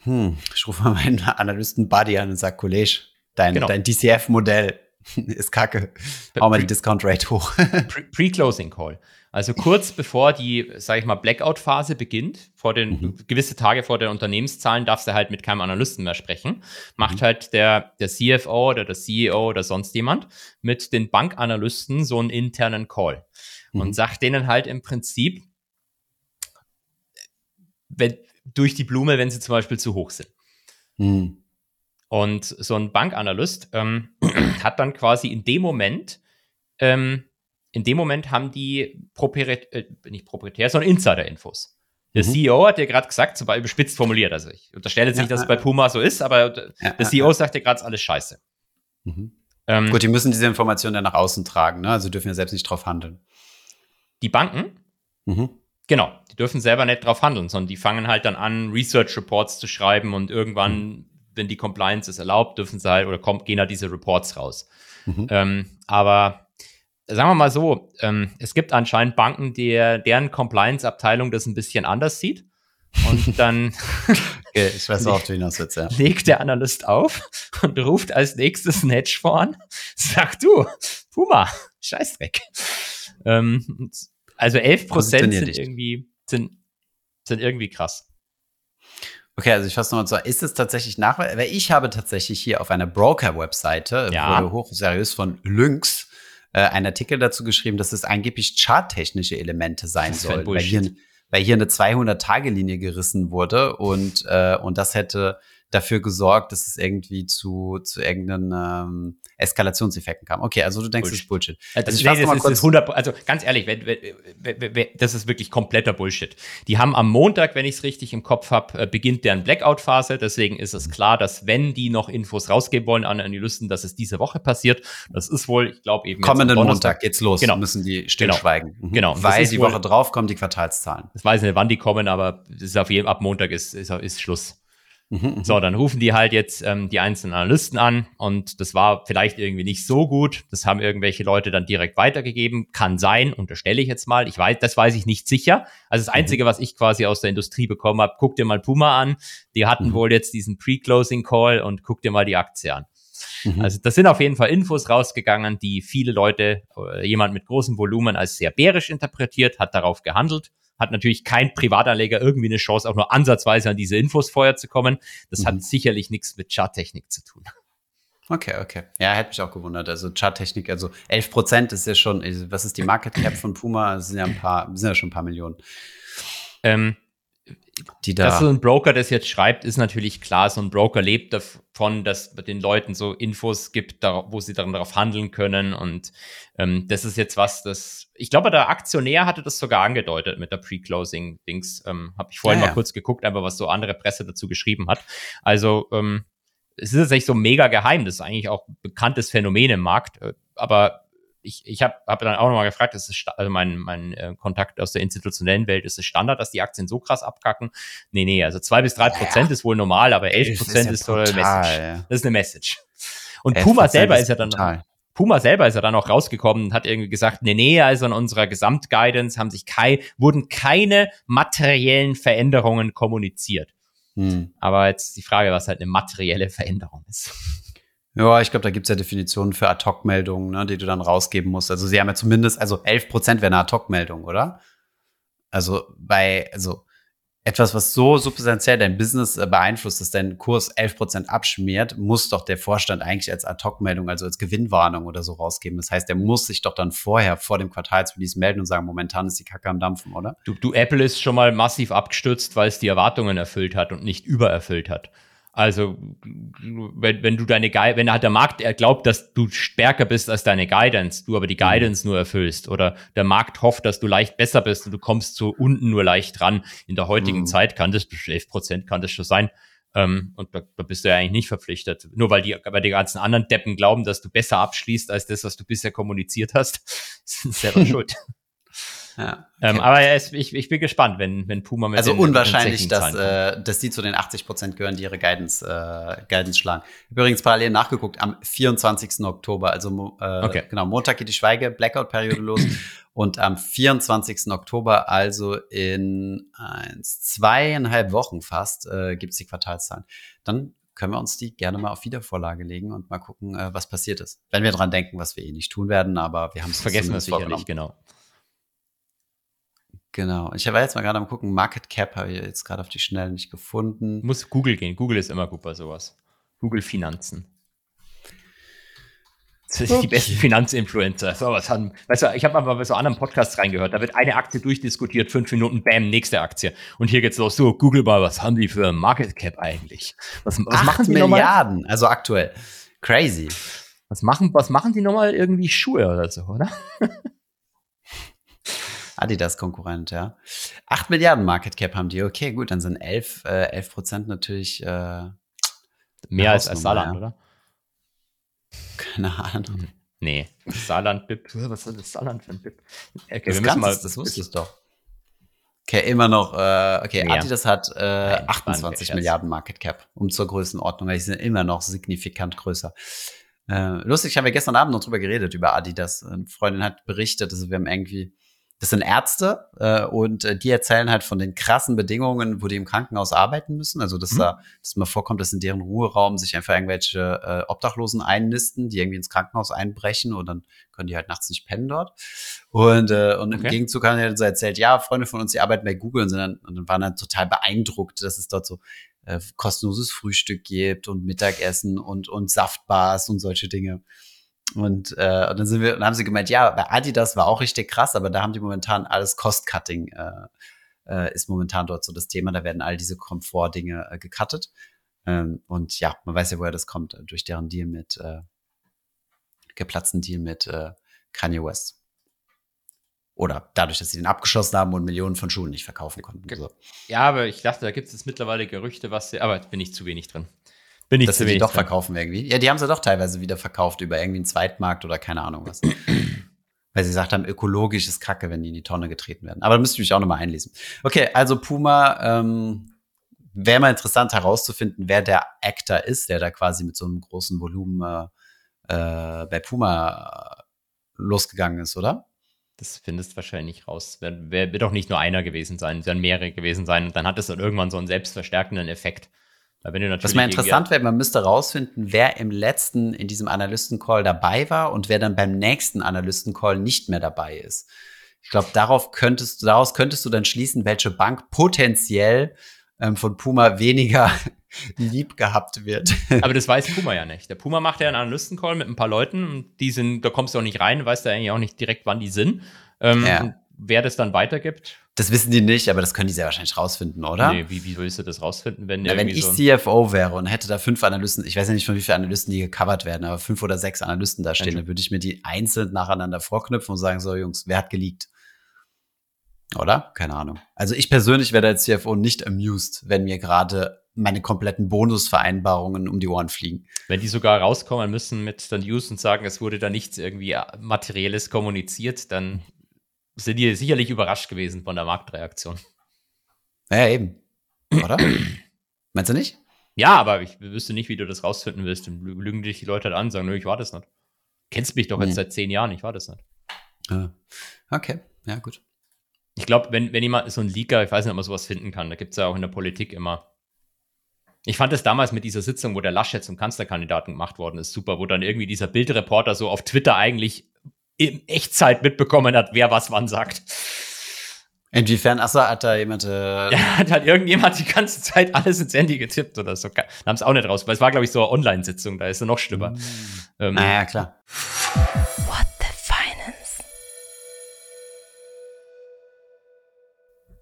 Hm, ich rufe mal meinen Analysten Buddy an und sage, Kollege, dein, genau. dein DCF-Modell ist kacke. Hau mal die Discount Rate hoch. Pre-Closing Call. Also kurz bevor die, sage ich mal, Blackout-Phase beginnt, vor den mhm. gewisse Tage vor den Unternehmenszahlen, darfst du halt mit keinem Analysten mehr sprechen. Macht mhm. halt der, der CFO oder der CEO oder sonst jemand mit den Bankanalysten so einen internen Call mhm. und sagt denen halt im Prinzip, wenn, durch die Blume, wenn sie zum Beispiel zu hoch sind. Mhm. Und so ein Bankanalyst ähm, hat dann quasi in dem Moment ähm, in dem Moment haben die proprietär, äh, nicht proprietär, sondern Insider-Infos. Der mhm. CEO hat ja gerade gesagt, zum Beispiel überspitzt formuliert, also ich unterstelle jetzt ja, nicht, dass es bei Puma so ist, aber ja, der CEO sagt ja gerade, alles scheiße. Mhm. Ähm, Gut, die müssen diese Informationen dann nach außen tragen, ne? also dürfen ja selbst nicht drauf handeln. Die Banken? Mhm. Genau, die dürfen selber nicht drauf handeln, sondern die fangen halt dann an, Research Reports zu schreiben und irgendwann, mhm. Wenn die Compliance es erlaubt, dürfen sie halt oder kommt, gehen halt diese Reports raus. Mhm. Ähm, aber sagen wir mal so, ähm, es gibt anscheinend Banken, die, deren Compliance-Abteilung das ein bisschen anders sieht. Und dann okay, ich weiß auch, das jetzt, ja. legt der Analyst auf und ruft als nächstes ein Hedgefonds an, sagt du, Puma, Scheißdreck. Ähm, also 11 Prozent sind irgendwie, sind, sind irgendwie krass. Okay, also ich fasse nochmal zusammen. Ist es tatsächlich nach, weil ich habe tatsächlich hier auf einer Broker-Webseite, ja. hochseriös von Lynx, äh, einen Artikel dazu geschrieben, dass es angeblich charttechnische Elemente sein sollen, weil hier, weil hier eine 200-Tage-Linie gerissen wurde und, äh, und das hätte dafür gesorgt, dass es irgendwie zu, zu irgendeinen ähm, Eskalationseffekten kam. Okay, also du denkst, Bullshit. das ist Bullshit. Also, also, nee, das ist 100, also ganz ehrlich, wenn, wenn, wenn, das ist wirklich kompletter Bullshit. Die haben am Montag, wenn ich es richtig im Kopf habe, äh, beginnt deren Blackout-Phase. Deswegen ist es klar, dass wenn die noch Infos rausgeben wollen an Analysten, dass es diese Woche passiert. Das ist wohl, ich glaube eben. Kommenden Montag geht's los. Genau. Müssen die genau. stillschweigen. Genau. Mhm. genau. Weil die Woche drauf kommen die Quartalszahlen. Ich weiß nicht, wann die kommen, aber es ist auf jeden ab Montag ist, ist, ist Schluss. Mhm, so, dann rufen die halt jetzt ähm, die einzelnen Analysten an und das war vielleicht irgendwie nicht so gut. Das haben irgendwelche Leute dann direkt weitergegeben. Kann sein, unterstelle ich jetzt mal. Ich weiß, das weiß ich nicht sicher. Also das mhm. Einzige, was ich quasi aus der Industrie bekommen habe, guck dir mal Puma an. Die hatten mhm. wohl jetzt diesen Pre-Closing-Call und guck dir mal die Aktie an. Mhm. Also das sind auf jeden Fall Infos rausgegangen, die viele Leute, äh, jemand mit großem Volumen als sehr bärisch interpretiert, hat darauf gehandelt hat natürlich kein Privatanleger irgendwie eine Chance, auch nur ansatzweise an diese Infos vorher zu kommen. Das mhm. hat sicherlich nichts mit Charttechnik zu tun. Okay, okay. Ja, hätte mich auch gewundert. Also Charttechnik, also 11 Prozent ist ja schon, was ist die Market Cap von Puma? Das sind ja ein paar, sind ja schon ein paar Millionen. Ähm, die da. Dass so ein Broker das jetzt schreibt, ist natürlich klar. So ein Broker lebt davon, dass den Leuten so Infos gibt, wo sie dann darauf handeln können. Und ähm, das ist jetzt was, das ich glaube, der Aktionär hatte das sogar angedeutet mit der Pre-Closing-Dings. Ähm, Habe ich vorhin ja, mal ja. kurz geguckt, einfach was so andere Presse dazu geschrieben hat. Also ähm, es ist jetzt nicht so mega geheim. Das ist eigentlich auch ein bekanntes Phänomen im Markt. Äh, aber ich, ich habe hab dann auch nochmal gefragt, ist es also mein, mein äh, Kontakt aus der institutionellen Welt, ist es Standard, dass die Aktien so krass abkacken? Nee, nee, also zwei bis drei Prozent ja. ist wohl normal, aber elf Prozent ist, ja ist so eine Message. Ja. Das ist eine Message. Und Puma selber ist ja dann, brutal. Puma selber ist ja dann auch rausgekommen und hat irgendwie gesagt, nee, nee, also in unserer Gesamtguidance haben sich kei wurden keine materiellen Veränderungen kommuniziert. Hm. Aber jetzt die Frage, was halt eine materielle Veränderung ist. Ja, ich glaube, da gibt's ja Definitionen für Ad-Hoc-Meldungen, ne, die du dann rausgeben musst. Also sie haben ja zumindest, also 11 Prozent wäre eine Ad-Hoc-Meldung, oder? Also bei, also etwas, was so substanziell dein Business äh, beeinflusst, dass dein Kurs 11% abschmiert, muss doch der Vorstand eigentlich als Ad-Hoc-Meldung, also als Gewinnwarnung oder so rausgeben. Das heißt, der muss sich doch dann vorher, vor dem Quartalsrelease melden und sagen, momentan ist die Kacke am Dampfen, oder? Du, du Apple ist schon mal massiv abgestürzt, weil es die Erwartungen erfüllt hat und nicht übererfüllt hat. Also, wenn, wenn du deine Guidance, wenn halt der Markt glaubt, dass du stärker bist als deine Guidance, du aber die mhm. Guidance nur erfüllst, oder der Markt hofft, dass du leicht besser bist und du kommst zu unten nur leicht ran. In der heutigen mhm. Zeit kann das, 11 Prozent kann das schon sein. Ähm, und da, da bist du ja eigentlich nicht verpflichtet. Nur weil die, weil die ganzen anderen Deppen glauben, dass du besser abschließt als das, was du bisher kommuniziert hast, sind selber schuld. Ja, ähm, okay. ähm, aber ist, ich, ich bin gespannt, wenn, wenn Puma mit Also den, unwahrscheinlich, mit dass, äh, dass die zu den 80 Prozent gehören, die ihre Guidance, äh, Guidance schlagen. Ich habe übrigens parallel nachgeguckt, am 24. Oktober, also äh, okay. genau, Montag geht die Schweige, Blackout-Periode los. Und am 24. Oktober, also in eins, zweieinhalb Wochen fast, äh, gibt es die Quartalszahlen. Dann können wir uns die gerne mal auf Wiedervorlage legen und mal gucken, äh, was passiert ist. Wenn wir dran denken, was wir eh nicht tun werden, aber wir haben es vergessen, wir sicherlich, genau. Genau. Ich war jetzt mal gerade am gucken, Market Cap habe ich jetzt gerade auf die Schnelle nicht gefunden. Muss Google gehen. Google ist immer gut bei sowas. Google Finanzen. Das sind die besten Finanzinfluencer. So, was haben, weißt du, ich habe mal bei so anderen Podcasts reingehört, da wird eine Aktie durchdiskutiert, fünf Minuten, bam, nächste Aktie. Und hier geht's los, so, Google mal, was haben die für Market Cap eigentlich? Was, was machen die Milliarden, nochmal? also aktuell. Crazy. Was machen, was machen die nochmal irgendwie Schuhe oder so, oder? Adidas-Konkurrent, ja. 8 Milliarden Market Cap haben die. Okay, gut, dann sind 11, äh, 11 Prozent natürlich äh, mehr als als Saarland, ja. oder? Keine Ahnung. Hm. Nee, Saarland BIP. Was ist das Saarland für ein BIP? Okay, das, wir müssen mal, das wusstest du doch. Okay, immer noch, äh, okay, Mehr. Adidas hat äh, 28 Milliarden Market Cap, um zur Größenordnung. Die sind immer noch signifikant größer. Äh, lustig, haben wir gestern Abend noch drüber geredet, über Adidas. Eine Freundin hat berichtet, also wir haben irgendwie das sind Ärzte äh, und äh, die erzählen halt von den krassen Bedingungen, wo die im Krankenhaus arbeiten müssen. Also dass mhm. da, dass mal vorkommt, dass in deren Ruheraum sich einfach irgendwelche äh, Obdachlosen einnisten, die irgendwie ins Krankenhaus einbrechen und dann können die halt nachts nicht pennen dort. Und, äh, und okay. im Gegenzug haben die halt so erzählt, ja, Freunde von uns, die arbeiten bei Google und, sind dann, und waren dann total beeindruckt, dass es dort so äh, kostenloses Frühstück gibt und Mittagessen und, und Saftbars und solche Dinge. Und, äh, und dann sind wir, dann haben sie gemeint, ja, bei Adidas war auch richtig krass, aber da haben die momentan alles Cost-Cutting, äh, äh, ist momentan dort so das Thema. Da werden all diese Komfort-Dinge äh, gecuttet. Ähm, und ja, man weiß ja, woher das kommt, äh, durch deren Deal mit, äh, geplatzten Deal mit äh, Kanye West. Oder dadurch, dass sie den abgeschossen haben und Millionen von Schuhen nicht verkaufen konnten. So. Ja, aber ich dachte, da gibt es mittlerweile Gerüchte, was sie, aber bin ich zu wenig drin. Bin ich dass sie die doch verkaufen irgendwie. Ja, die haben sie doch teilweise wieder verkauft über irgendwie einen Zweitmarkt oder keine Ahnung was. Weil sie gesagt haben, ökologisch ist Kacke, wenn die in die Tonne getreten werden. Aber da müsste ich mich auch nochmal einlesen. Okay, also Puma, ähm, wäre mal interessant herauszufinden, wer der Actor ist, der da quasi mit so einem großen Volumen äh, äh bei Puma losgegangen ist, oder? Das findest du wahrscheinlich raus. Wird, wird doch nicht nur einer gewesen sein, es werden mehrere gewesen sein. Und dann hat es dann irgendwann so einen selbstverstärkenden Effekt. Was mal interessant wäre, man müsste rausfinden, wer im letzten in diesem Analysten-Call dabei war und wer dann beim nächsten Analysten-Call nicht mehr dabei ist. Ich glaube, darauf könntest, daraus könntest du dann schließen, welche Bank potenziell ähm, von Puma weniger lieb gehabt wird. Aber das weiß Puma ja nicht. Der Puma macht ja einen Analysten-Call mit ein paar Leuten und die sind, da kommst du auch nicht rein, weißt du eigentlich auch nicht direkt, wann die sind. Ähm, ja. Wer das dann weitergibt, das wissen die nicht, aber das können die sehr wahrscheinlich rausfinden, oder? Nee, wie, wie willst du das rausfinden, wenn Na, Wenn ich so CFO wäre und hätte da fünf Analysten, ich weiß ja nicht, von wie viele Analysten die gecovert werden, aber fünf oder sechs Analysten da stehen, dann würde ich mir die einzeln nacheinander vorknüpfen und sagen, so Jungs, wer hat geleakt? Oder? Keine Ahnung. Also ich persönlich wäre als CFO nicht amused, wenn mir gerade meine kompletten Bonusvereinbarungen um die Ohren fliegen. Wenn die sogar rauskommen müssen mit der News und sagen, es wurde da nichts irgendwie Materielles kommuniziert, dann sind die sicherlich überrascht gewesen von der Marktreaktion. Ja, eben. Oder? Meinst du nicht? Ja, aber ich wüsste nicht, wie du das rausfinden willst. Dann lügen dich die Leute halt an und sagen, nö, ich war das nicht. Kennst mich doch jetzt seit zehn Jahren, ich war das nicht. Okay, ja, gut. Ich glaube, wenn, wenn jemand so ein Leaker, ich weiß nicht, ob man sowas finden kann, da gibt es ja auch in der Politik immer. Ich fand es damals mit dieser Sitzung, wo der Laschet zum Kanzlerkandidaten gemacht worden ist, super, wo dann irgendwie dieser Bildreporter so auf Twitter eigentlich in Echtzeit mitbekommen hat, wer was wann sagt. Inwiefern, achso, hat da jemand. Äh ja, hat halt irgendjemand die ganze Zeit alles ins Handy getippt oder so. Da haben es auch nicht raus, weil es war, glaube ich, so eine Online-Sitzung, da ist es noch schlimmer. Mm. Ähm, naja, klar. What the Finance?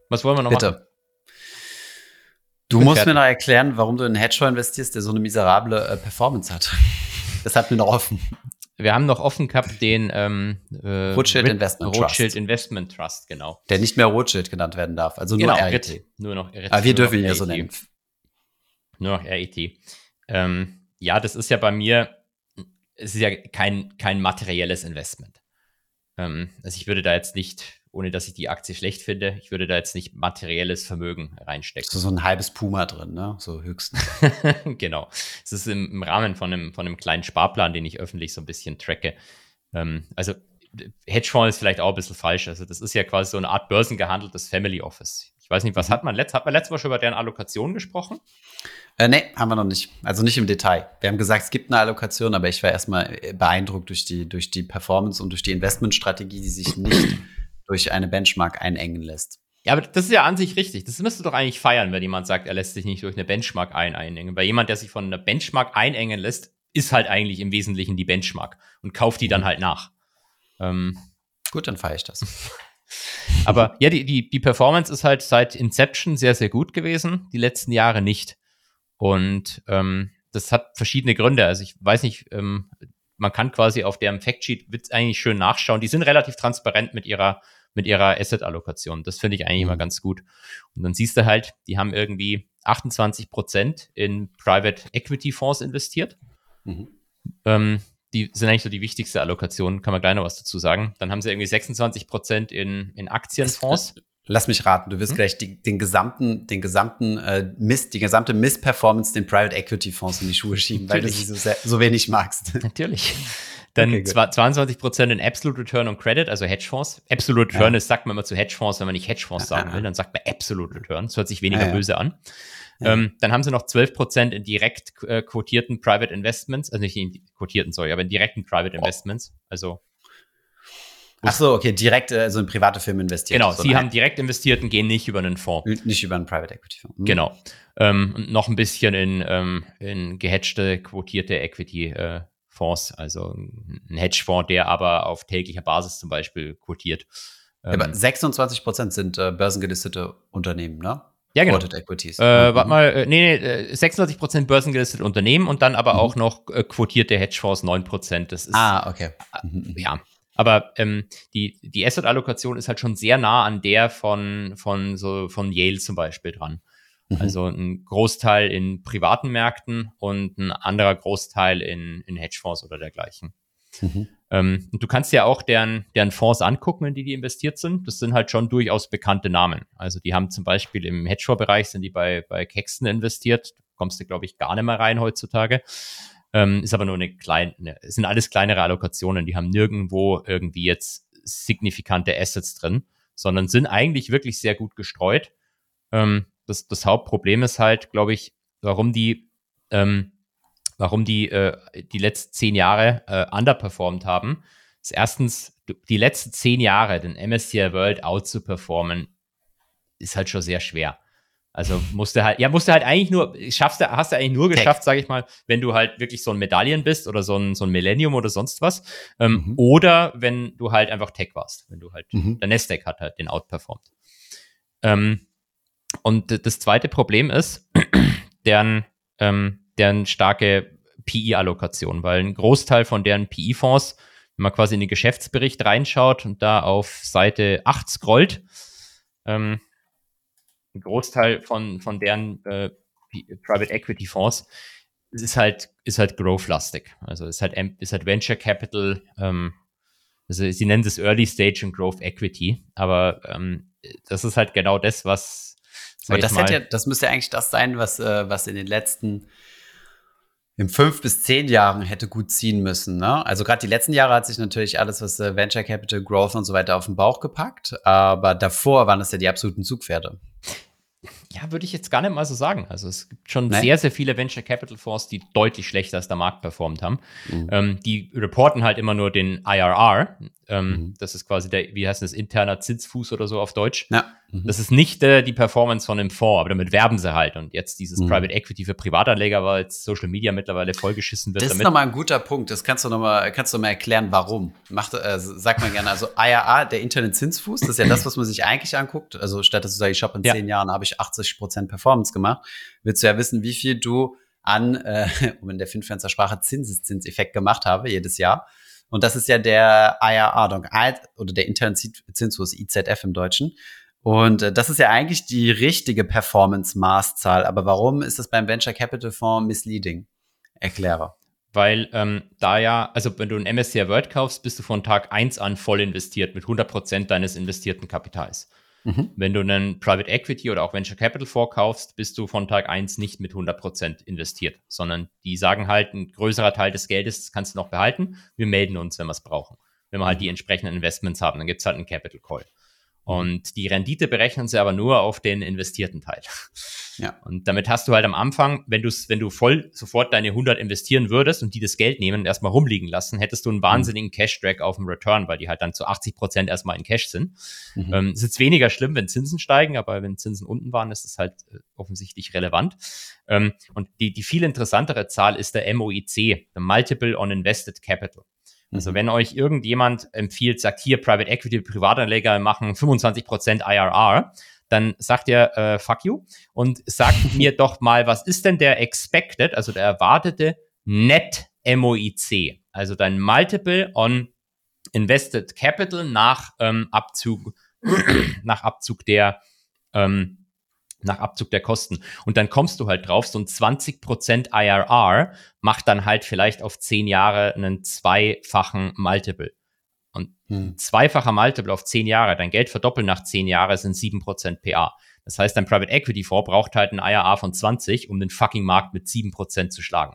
Was wollen wir noch Bitte. machen? Du musst fertig. mir noch erklären, warum du in einen Hedgefonds investierst, der so eine miserable äh, Performance hat. Das hat mir noch offen wir haben noch offen gehabt den ähm, äh, Rothschild Investment Rothschild Trust. Investment Trust, genau. Der nicht mehr Rothschild genannt werden darf, also nur genau, RET. Nur noch RET. Aber wir dürfen ihn ja so nennen. Nur noch RET. Ähm, ja, das ist ja bei mir, es ist ja kein, kein materielles Investment. Ähm, also ich würde da jetzt nicht ohne dass ich die Aktie schlecht finde. Ich würde da jetzt nicht materielles Vermögen reinstecken. So, so ein halbes Puma drin, ne? So höchstens. genau. Es ist im, im, Rahmen von einem, von einem kleinen Sparplan, den ich öffentlich so ein bisschen tracke. Ähm, also Hedgefonds ist vielleicht auch ein bisschen falsch. Also das ist ja quasi so eine Art börsengehandeltes Family Office. Ich weiß nicht, was mhm. hat man letzt, hat man letztes Mal schon über deren Allokation gesprochen? Äh, nee, haben wir noch nicht. Also nicht im Detail. Wir haben gesagt, es gibt eine Allokation, aber ich war erstmal beeindruckt durch die, durch die Performance und durch die Investmentstrategie, die sich nicht durch eine Benchmark einengen lässt. Ja, aber das ist ja an sich richtig. Das müsste doch eigentlich feiern, wenn jemand sagt, er lässt sich nicht durch eine Benchmark ein einengen. Weil jemand, der sich von einer Benchmark einengen lässt, ist halt eigentlich im Wesentlichen die Benchmark und kauft die dann mhm. halt nach. Ähm, gut, dann feiere ich das. aber ja, die, die, die Performance ist halt seit Inception sehr, sehr gut gewesen, die letzten Jahre nicht. Und ähm, das hat verschiedene Gründe. Also ich weiß nicht, ähm, man kann quasi auf deren Factsheet eigentlich schön nachschauen. Die sind relativ transparent mit ihrer mit ihrer Asset-Allokation. Das finde ich eigentlich mhm. immer ganz gut. Und dann siehst du halt, die haben irgendwie 28 Prozent in Private Equity Fonds investiert. Mhm. Ähm, die sind eigentlich so die wichtigste Allokation, kann man gleich noch was dazu sagen. Dann haben sie irgendwie 26 Prozent in, in Aktienfonds. Lass mich raten, du wirst hm? gleich die, den gesamten, den gesamten äh, Mist, die gesamte Missperformance den Private Equity Fonds in die Schuhe schieben, weil du sie so, sehr, so wenig magst. Natürlich. Dann okay, 22 Prozent in Absolute Return und Credit, also Hedgefonds. Absolute Return ja. ist, sagt man immer zu Hedgefonds, wenn man nicht Hedgefonds sagen will, dann sagt man Absolute Return. Das hört sich weniger ja, böse an. Ähm, dann haben sie noch 12 Prozent in direkt äh, quotierten Private Investments, also nicht in quotierten, sorry, aber in direkten Private Investments. Also Ach so, okay, direkt also in private Firmen investiert. Genau, sie haben direkt investiert und gehen nicht über einen Fonds. Nicht über einen Private Equity Fonds. Mhm. Genau. Ähm, und noch ein bisschen in, ähm, in gehatchte, quotierte Equity äh, Fonds, also ein Hedgefonds, der aber auf täglicher Basis zum Beispiel quotiert. Ähm, ja, aber 26 Prozent sind äh, börsengelistete Unternehmen, ne? Ja, genau. Quoted Equities. Äh, mhm. Warte mal, äh, nee, nee, 26 äh, Prozent börsengelistete Unternehmen und dann aber mhm. auch noch äh, quotierte Hedgefonds 9 Prozent. Das ist. Ah, okay. Äh, mhm. Ja, aber ähm, die, die Asset-Allokation ist halt schon sehr nah an der von, von, so, von Yale zum Beispiel dran. Mhm. Also ein Großteil in privaten Märkten und ein anderer Großteil in, in Hedgefonds oder dergleichen. Mhm. Ähm, und du kannst ja auch deren, deren Fonds angucken, in die die investiert sind. Das sind halt schon durchaus bekannte Namen. Also die haben zum Beispiel im Hedgefonds-Bereich sind die bei, bei Kexton investiert. Da kommst du, glaube ich, gar nicht mehr rein heutzutage. Ähm, ist aber nur eine kleine, ne, sind alles kleinere Allokationen, die haben nirgendwo irgendwie jetzt signifikante Assets drin, sondern sind eigentlich wirklich sehr gut gestreut. Ähm, das, das Hauptproblem ist halt, glaube ich, warum die, ähm, warum die äh, die letzten zehn Jahre äh, underperformed haben. Ist erstens, die letzten zehn Jahre den MSCI World out zu performen, ist halt schon sehr schwer. Also musste halt, ja, musste halt eigentlich nur, schaffst du, hast du eigentlich nur geschafft, sage ich mal, wenn du halt wirklich so ein Medaillen bist oder so ein, so ein Millennium oder sonst was. Ähm, mhm. Oder wenn du halt einfach Tech warst, wenn du halt, mhm. der Nasdaq hat halt den outperformed. Ähm, und das zweite Problem ist, deren, ähm, deren starke PI-Allokation, weil ein Großteil von deren PI-Fonds, wenn man quasi in den Geschäftsbericht reinschaut und da auf Seite 8 scrollt, ähm, ein Großteil von, von deren äh, Private Equity Fonds ist halt, ist halt growth-lastig. Also ist halt, ist halt Venture Capital, ähm, also sie nennen es Early Stage und Growth Equity, aber ähm, das ist halt genau das, was. Aber das, hätte ja, das müsste ja eigentlich das sein, was, äh, was in den letzten in fünf bis zehn Jahren hätte gut ziehen müssen. Ne? Also gerade die letzten Jahre hat sich natürlich alles, was äh, Venture Capital, Growth und so weiter auf den Bauch gepackt. Aber davor waren das ja die absoluten Zugpferde. Ja, würde ich jetzt gar nicht mal so sagen. Also es gibt schon Nein. sehr, sehr viele Venture Capital Fonds, die deutlich schlechter als der Markt performt haben. Mhm. Ähm, die reporten halt immer nur den IRR. Ähm, mhm. Das ist quasi der, wie heißt das, interner Zinsfuß oder so auf Deutsch. Ja. Mhm. Das ist nicht äh, die Performance von einem Fonds, aber damit werben sie halt. Und jetzt dieses mhm. Private Equity für Privatanleger, weil jetzt Social Media mittlerweile vollgeschissen wird. Das ist nochmal ein guter Punkt. Das kannst du nochmal, kannst du mal erklären, warum. Macht, äh, sag mal gerne. Also IRA, der interne Zinsfuß, das ist ja das, was man sich eigentlich anguckt. Also statt dass du sagst, ich habe in ja. zehn Jahren habe ich 80 Prozent Performance gemacht, willst du ja wissen, wie viel du an, äh, um in der Finfluencer Sprache Zinseszinseffekt gemacht habe jedes Jahr. Und das ist ja der IRA, oder der interne Zinsfuß, IZF im Deutschen. Und äh, das ist ja eigentlich die richtige Performance-Maßzahl. Aber warum ist das beim Venture Capital Fonds misleading? Erkläre. Weil ähm, da ja, also wenn du ein MSCI World kaufst, bist du von Tag 1 an voll investiert mit 100% deines investierten Kapitals. Mhm. Wenn du einen Private Equity oder auch Venture Capital vorkaufst, bist du von Tag 1 nicht mit 100% investiert, sondern die sagen halt, ein größerer Teil des Geldes kannst du noch behalten. Wir melden uns, wenn wir es brauchen. Wenn wir halt die entsprechenden Investments haben, dann gibt es halt einen Capital Call. Und die Rendite berechnen sie aber nur auf den investierten Teil. Ja. Und damit hast du halt am Anfang, wenn du wenn du voll sofort deine 100 investieren würdest und die das Geld nehmen und erstmal rumliegen lassen, hättest du einen wahnsinnigen Cash-Drag auf dem Return, weil die halt dann zu 80 Prozent erstmal in Cash sind. Mhm. Ähm, ist jetzt weniger schlimm, wenn Zinsen steigen, aber wenn Zinsen unten waren, ist das halt äh, offensichtlich relevant. Ähm, und die, die viel interessantere Zahl ist der MOIC, der Multiple on Invested Capital. Also wenn euch irgendjemand empfiehlt, sagt hier Private Equity, Privatanleger machen 25% IRR, dann sagt ihr äh, fuck you. Und sagt mir doch mal, was ist denn der expected, also der erwartete Net MOIC, also dein Multiple on Invested Capital nach ähm, Abzug nach Abzug der ähm, nach Abzug der Kosten. Und dann kommst du halt drauf, so ein 20% IRR macht dann halt vielleicht auf 10 Jahre einen zweifachen Multiple. Und hm. zweifacher Multiple auf 10 Jahre, dein Geld verdoppeln nach 10 Jahren sind 7% PA. Das heißt, dein Private Equity Fonds braucht halt ein IRR von 20, um den fucking Markt mit 7% zu schlagen.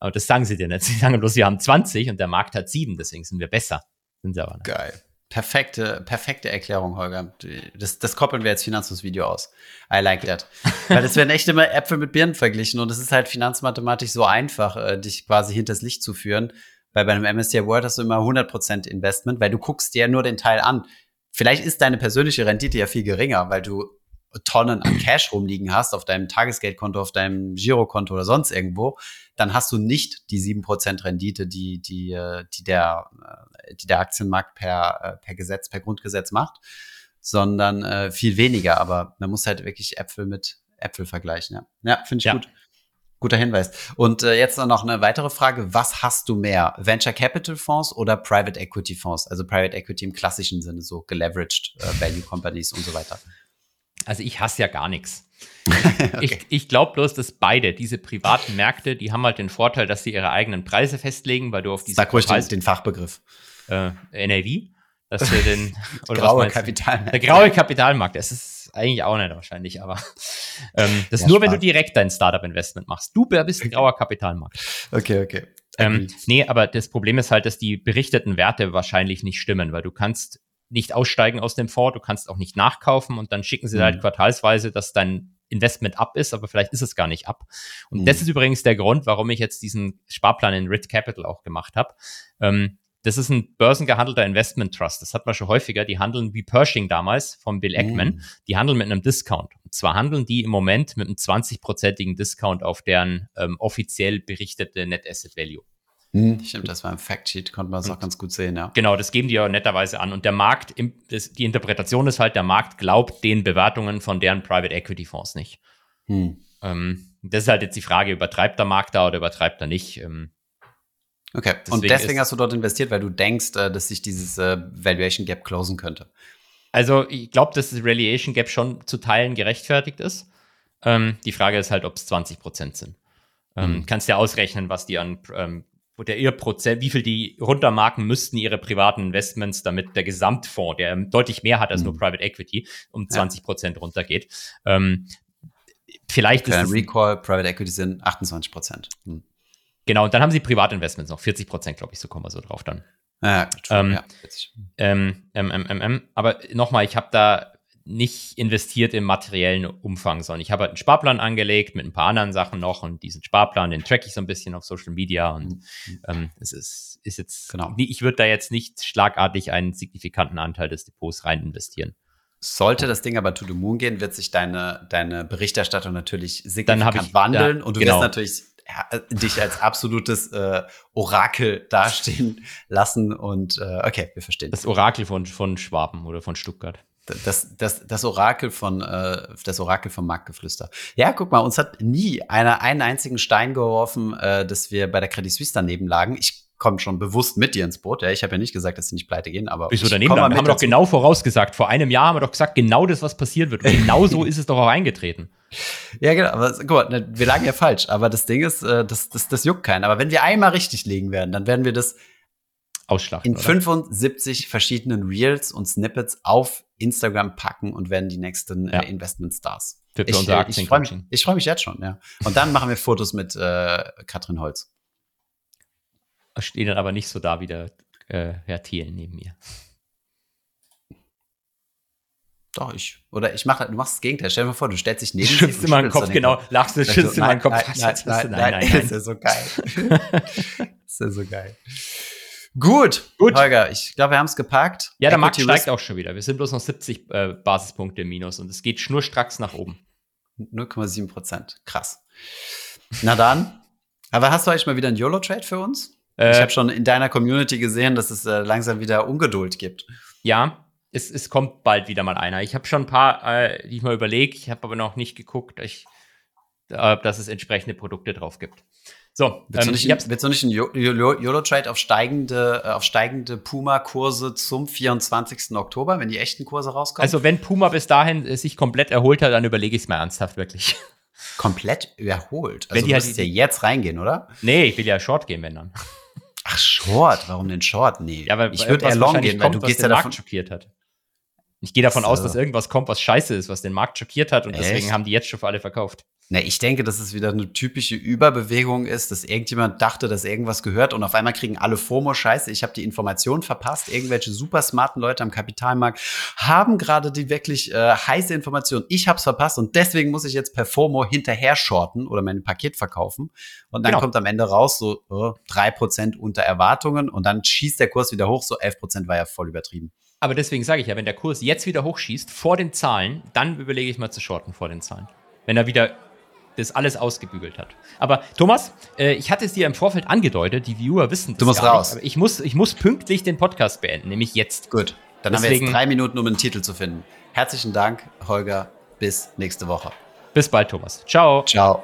Aber das sagen sie dir nicht. Sie sagen bloß, wir haben 20 und der Markt hat 7, deswegen sind wir besser. Sind sie aber nicht. Geil. Perfekte, perfekte Erklärung, Holger. Das, das koppeln wir jetzt Finanznews-Video aus. I like that. Weil es werden echt immer Äpfel mit Birnen verglichen und es ist halt finanzmathematisch so einfach, äh, dich quasi hinters Licht zu führen. Weil bei einem MSCI World hast du immer 100% Investment, weil du guckst dir nur den Teil an. Vielleicht ist deine persönliche Rendite ja viel geringer, weil du Tonnen an Cash rumliegen hast auf deinem Tagesgeldkonto, auf deinem Girokonto oder sonst irgendwo, dann hast du nicht die 7% Rendite, die, die, äh, die, der, äh, die der Aktienmarkt per, äh, per Gesetz, per Grundgesetz macht, sondern äh, viel weniger. Aber man muss halt wirklich Äpfel mit Äpfel vergleichen. Ja, ja finde ich ja. gut. Guter Hinweis. Und äh, jetzt noch eine weitere Frage. Was hast du mehr? Venture Capital Fonds oder Private Equity Fonds? Also Private Equity im klassischen Sinne, so geleveraged äh, Value Companies und so weiter. Also ich hasse ja gar nichts. okay. Ich, ich glaube bloß, dass beide, diese privaten Märkte, die haben halt den Vorteil, dass sie ihre eigenen Preise festlegen, weil du auf diese Sag ruhig den, den Fachbegriff. Äh, NAV, dass du den oder graue Kapitalmarkt. Der graue Kapitalmarkt, das ist eigentlich auch nicht wahrscheinlich, aber ähm, das ja, nur, spannend. wenn du direkt dein Startup-Investment machst. Du bist ein grauer Kapitalmarkt. Okay, okay. Ähm, nee, aber das Problem ist halt, dass die berichteten Werte wahrscheinlich nicht stimmen, weil du kannst nicht aussteigen aus dem Fonds, du kannst auch nicht nachkaufen und dann schicken sie halt mhm. halt quartalsweise, dass dein Investment ab ist, aber vielleicht ist es gar nicht ab. Und mhm. das ist übrigens der Grund, warum ich jetzt diesen Sparplan in RIT Capital auch gemacht habe. Ähm, das ist ein börsengehandelter Investment Trust. Das hat man schon häufiger. Die handeln wie Pershing damals von Bill Eckman. Mhm. Die handeln mit einem Discount. Und zwar handeln die im Moment mit einem 20-prozentigen Discount auf deren ähm, offiziell berichtete Net Asset Value. Hm, stimmt, das war im Factsheet, konnte man das auch ganz gut sehen, ja. Genau, das geben die ja netterweise an. Und der Markt, die Interpretation ist halt, der Markt glaubt den Bewertungen von deren Private Equity Fonds nicht. Hm. Ähm, das ist halt jetzt die Frage, übertreibt der Markt da oder übertreibt er nicht? Ähm, okay, deswegen und deswegen hast du dort investiert, weil du denkst, äh, dass sich dieses äh, Valuation Gap closen könnte. Also ich glaube, dass das Valuation Gap schon zu Teilen gerechtfertigt ist. Ähm, die Frage ist halt, ob es 20 Prozent sind. Ähm, hm. Kannst ja ausrechnen, was die an ähm, oder ihr Prozent, wie viel die runtermarken müssten ihre privaten Investments, damit der Gesamtfonds, der deutlich mehr hat als mhm. nur Private Equity, um 20 Prozent ja. runtergeht. Ähm, vielleicht okay, ist Recall, Private Equity sind 28 Prozent. Mhm. Genau, und dann haben sie Privatinvestments noch 40 Prozent, glaube ich, so kommen wir so drauf dann. Ja, ähm, ja. Ähm, ähm, ähm, ähm, aber nochmal, ich habe da nicht investiert im materiellen Umfang, sondern ich habe halt einen Sparplan angelegt mit ein paar anderen Sachen noch und diesen Sparplan, den track ich so ein bisschen auf Social Media und mhm. ähm, es ist, ist jetzt, genau. ich würde da jetzt nicht schlagartig einen signifikanten Anteil des Depots rein investieren. Sollte das Ding aber to the moon gehen, wird sich deine, deine Berichterstattung natürlich signifikant ich, wandeln da, und du genau. wirst natürlich dich als absolutes äh, Orakel dastehen lassen und äh, okay, wir verstehen. Das Orakel von, von Schwaben oder von Stuttgart das, das, das Orakel von äh, das Orakel vom Marktgeflüster. Ja, guck mal, uns hat nie einer einen einzigen Stein geworfen, äh, dass wir bei der Credit Suisse daneben lagen. Ich komme schon bewusst mit dir ins Boot. Ja, ich habe ja nicht gesagt, dass sie nicht pleite gehen, aber wieso daneben? Lagen? Haben wir doch genau vorausgesagt. Vor einem Jahr haben wir doch gesagt, genau das, was passieren wird. Und genau so ist es doch auch eingetreten. Ja, genau. Aber guck mal, ne, wir lagen ja falsch. Aber das Ding ist, äh, das, das, das juckt keinen. Aber wenn wir einmal richtig liegen werden, dann werden wir das ausschlachten. In oder? 75 verschiedenen Reels und Snippets auf Instagram packen und werden die nächsten ja. äh, Investment-Stars. Ich, äh, ich freue mich, freu mich jetzt schon, ja. Und dann machen wir Fotos mit äh, Katrin Holz. Steht dann aber nicht so da wie der äh, Herr Thiel neben mir. Doch, ich. Oder ich mache, du machst das Gegenteil. Stell dir mal vor, du stellst dich neben. Schützt in meinen Kopf, genau. Lachst du, schützt in meinen Kopf. Nein, nein, nein, nein, nein, Das ist ja so geil. das ist ja so geil. Gut, Gut. Holger, ich glaube, wir haben es gepackt. Ja, der Markt steigt auch schon wieder. Wir sind bloß noch 70 äh, Basispunkte im Minus und es geht schnurstracks nach oben. 0,7 Prozent. Krass. Na dann. Aber hast du eigentlich mal wieder einen YOLO-Trade für uns? Äh, ich habe schon in deiner Community gesehen, dass es äh, langsam wieder Ungeduld gibt. Ja, es, es kommt bald wieder mal einer. Ich habe schon ein paar, äh, die ich mal überlege. Ich habe aber noch nicht geguckt, ich, äh, dass es entsprechende Produkte drauf gibt. So, willst, ähm, du nicht, willst du nicht einen YOLO-Trade auf steigende, äh, auf steigende Puma-Kurse zum 24. Oktober, wenn die echten Kurse rauskommen? Also, wenn Puma bis dahin äh, sich komplett erholt hat, dann überlege ich es mir ernsthaft wirklich. Komplett erholt? Also, wenn die du halt ja jetzt reingehen, oder? Nee, ich will ja Short gehen, wenn dann. Ach, Short? Warum denn Short? Nee. Ja, weil ich würde eher Long gehen, kommt, weil du gehst ja davon. Markt schockiert hat. Ich gehe davon so. aus, dass irgendwas kommt, was scheiße ist, was den Markt schockiert hat und Echt? deswegen haben die jetzt schon für alle verkauft. Na, ich denke, dass es wieder eine typische Überbewegung ist, dass irgendjemand dachte, dass irgendwas gehört und auf einmal kriegen alle FOMO Scheiße. Ich habe die Information verpasst. Irgendwelche super smarten Leute am Kapitalmarkt haben gerade die wirklich äh, heiße Information. Ich habe es verpasst und deswegen muss ich jetzt per FOMO hinterher shorten oder mein Paket verkaufen. Und dann genau. kommt am Ende raus so drei äh, Prozent unter Erwartungen und dann schießt der Kurs wieder hoch. So elf Prozent war ja voll übertrieben. Aber deswegen sage ich ja, wenn der Kurs jetzt wieder hochschießt vor den Zahlen, dann überlege ich mal zu shorten vor den Zahlen. Wenn er wieder das alles ausgebügelt hat. Aber Thomas, äh, ich hatte es dir im Vorfeld angedeutet, die Viewer wissen das Du musst raus. Nicht, ich, muss, ich muss pünktlich den Podcast beenden, nämlich jetzt. Gut, dann Deswegen, haben wir jetzt drei Minuten, um einen Titel zu finden. Herzlichen Dank, Holger. Bis nächste Woche. Bis bald, Thomas. Ciao. Ciao.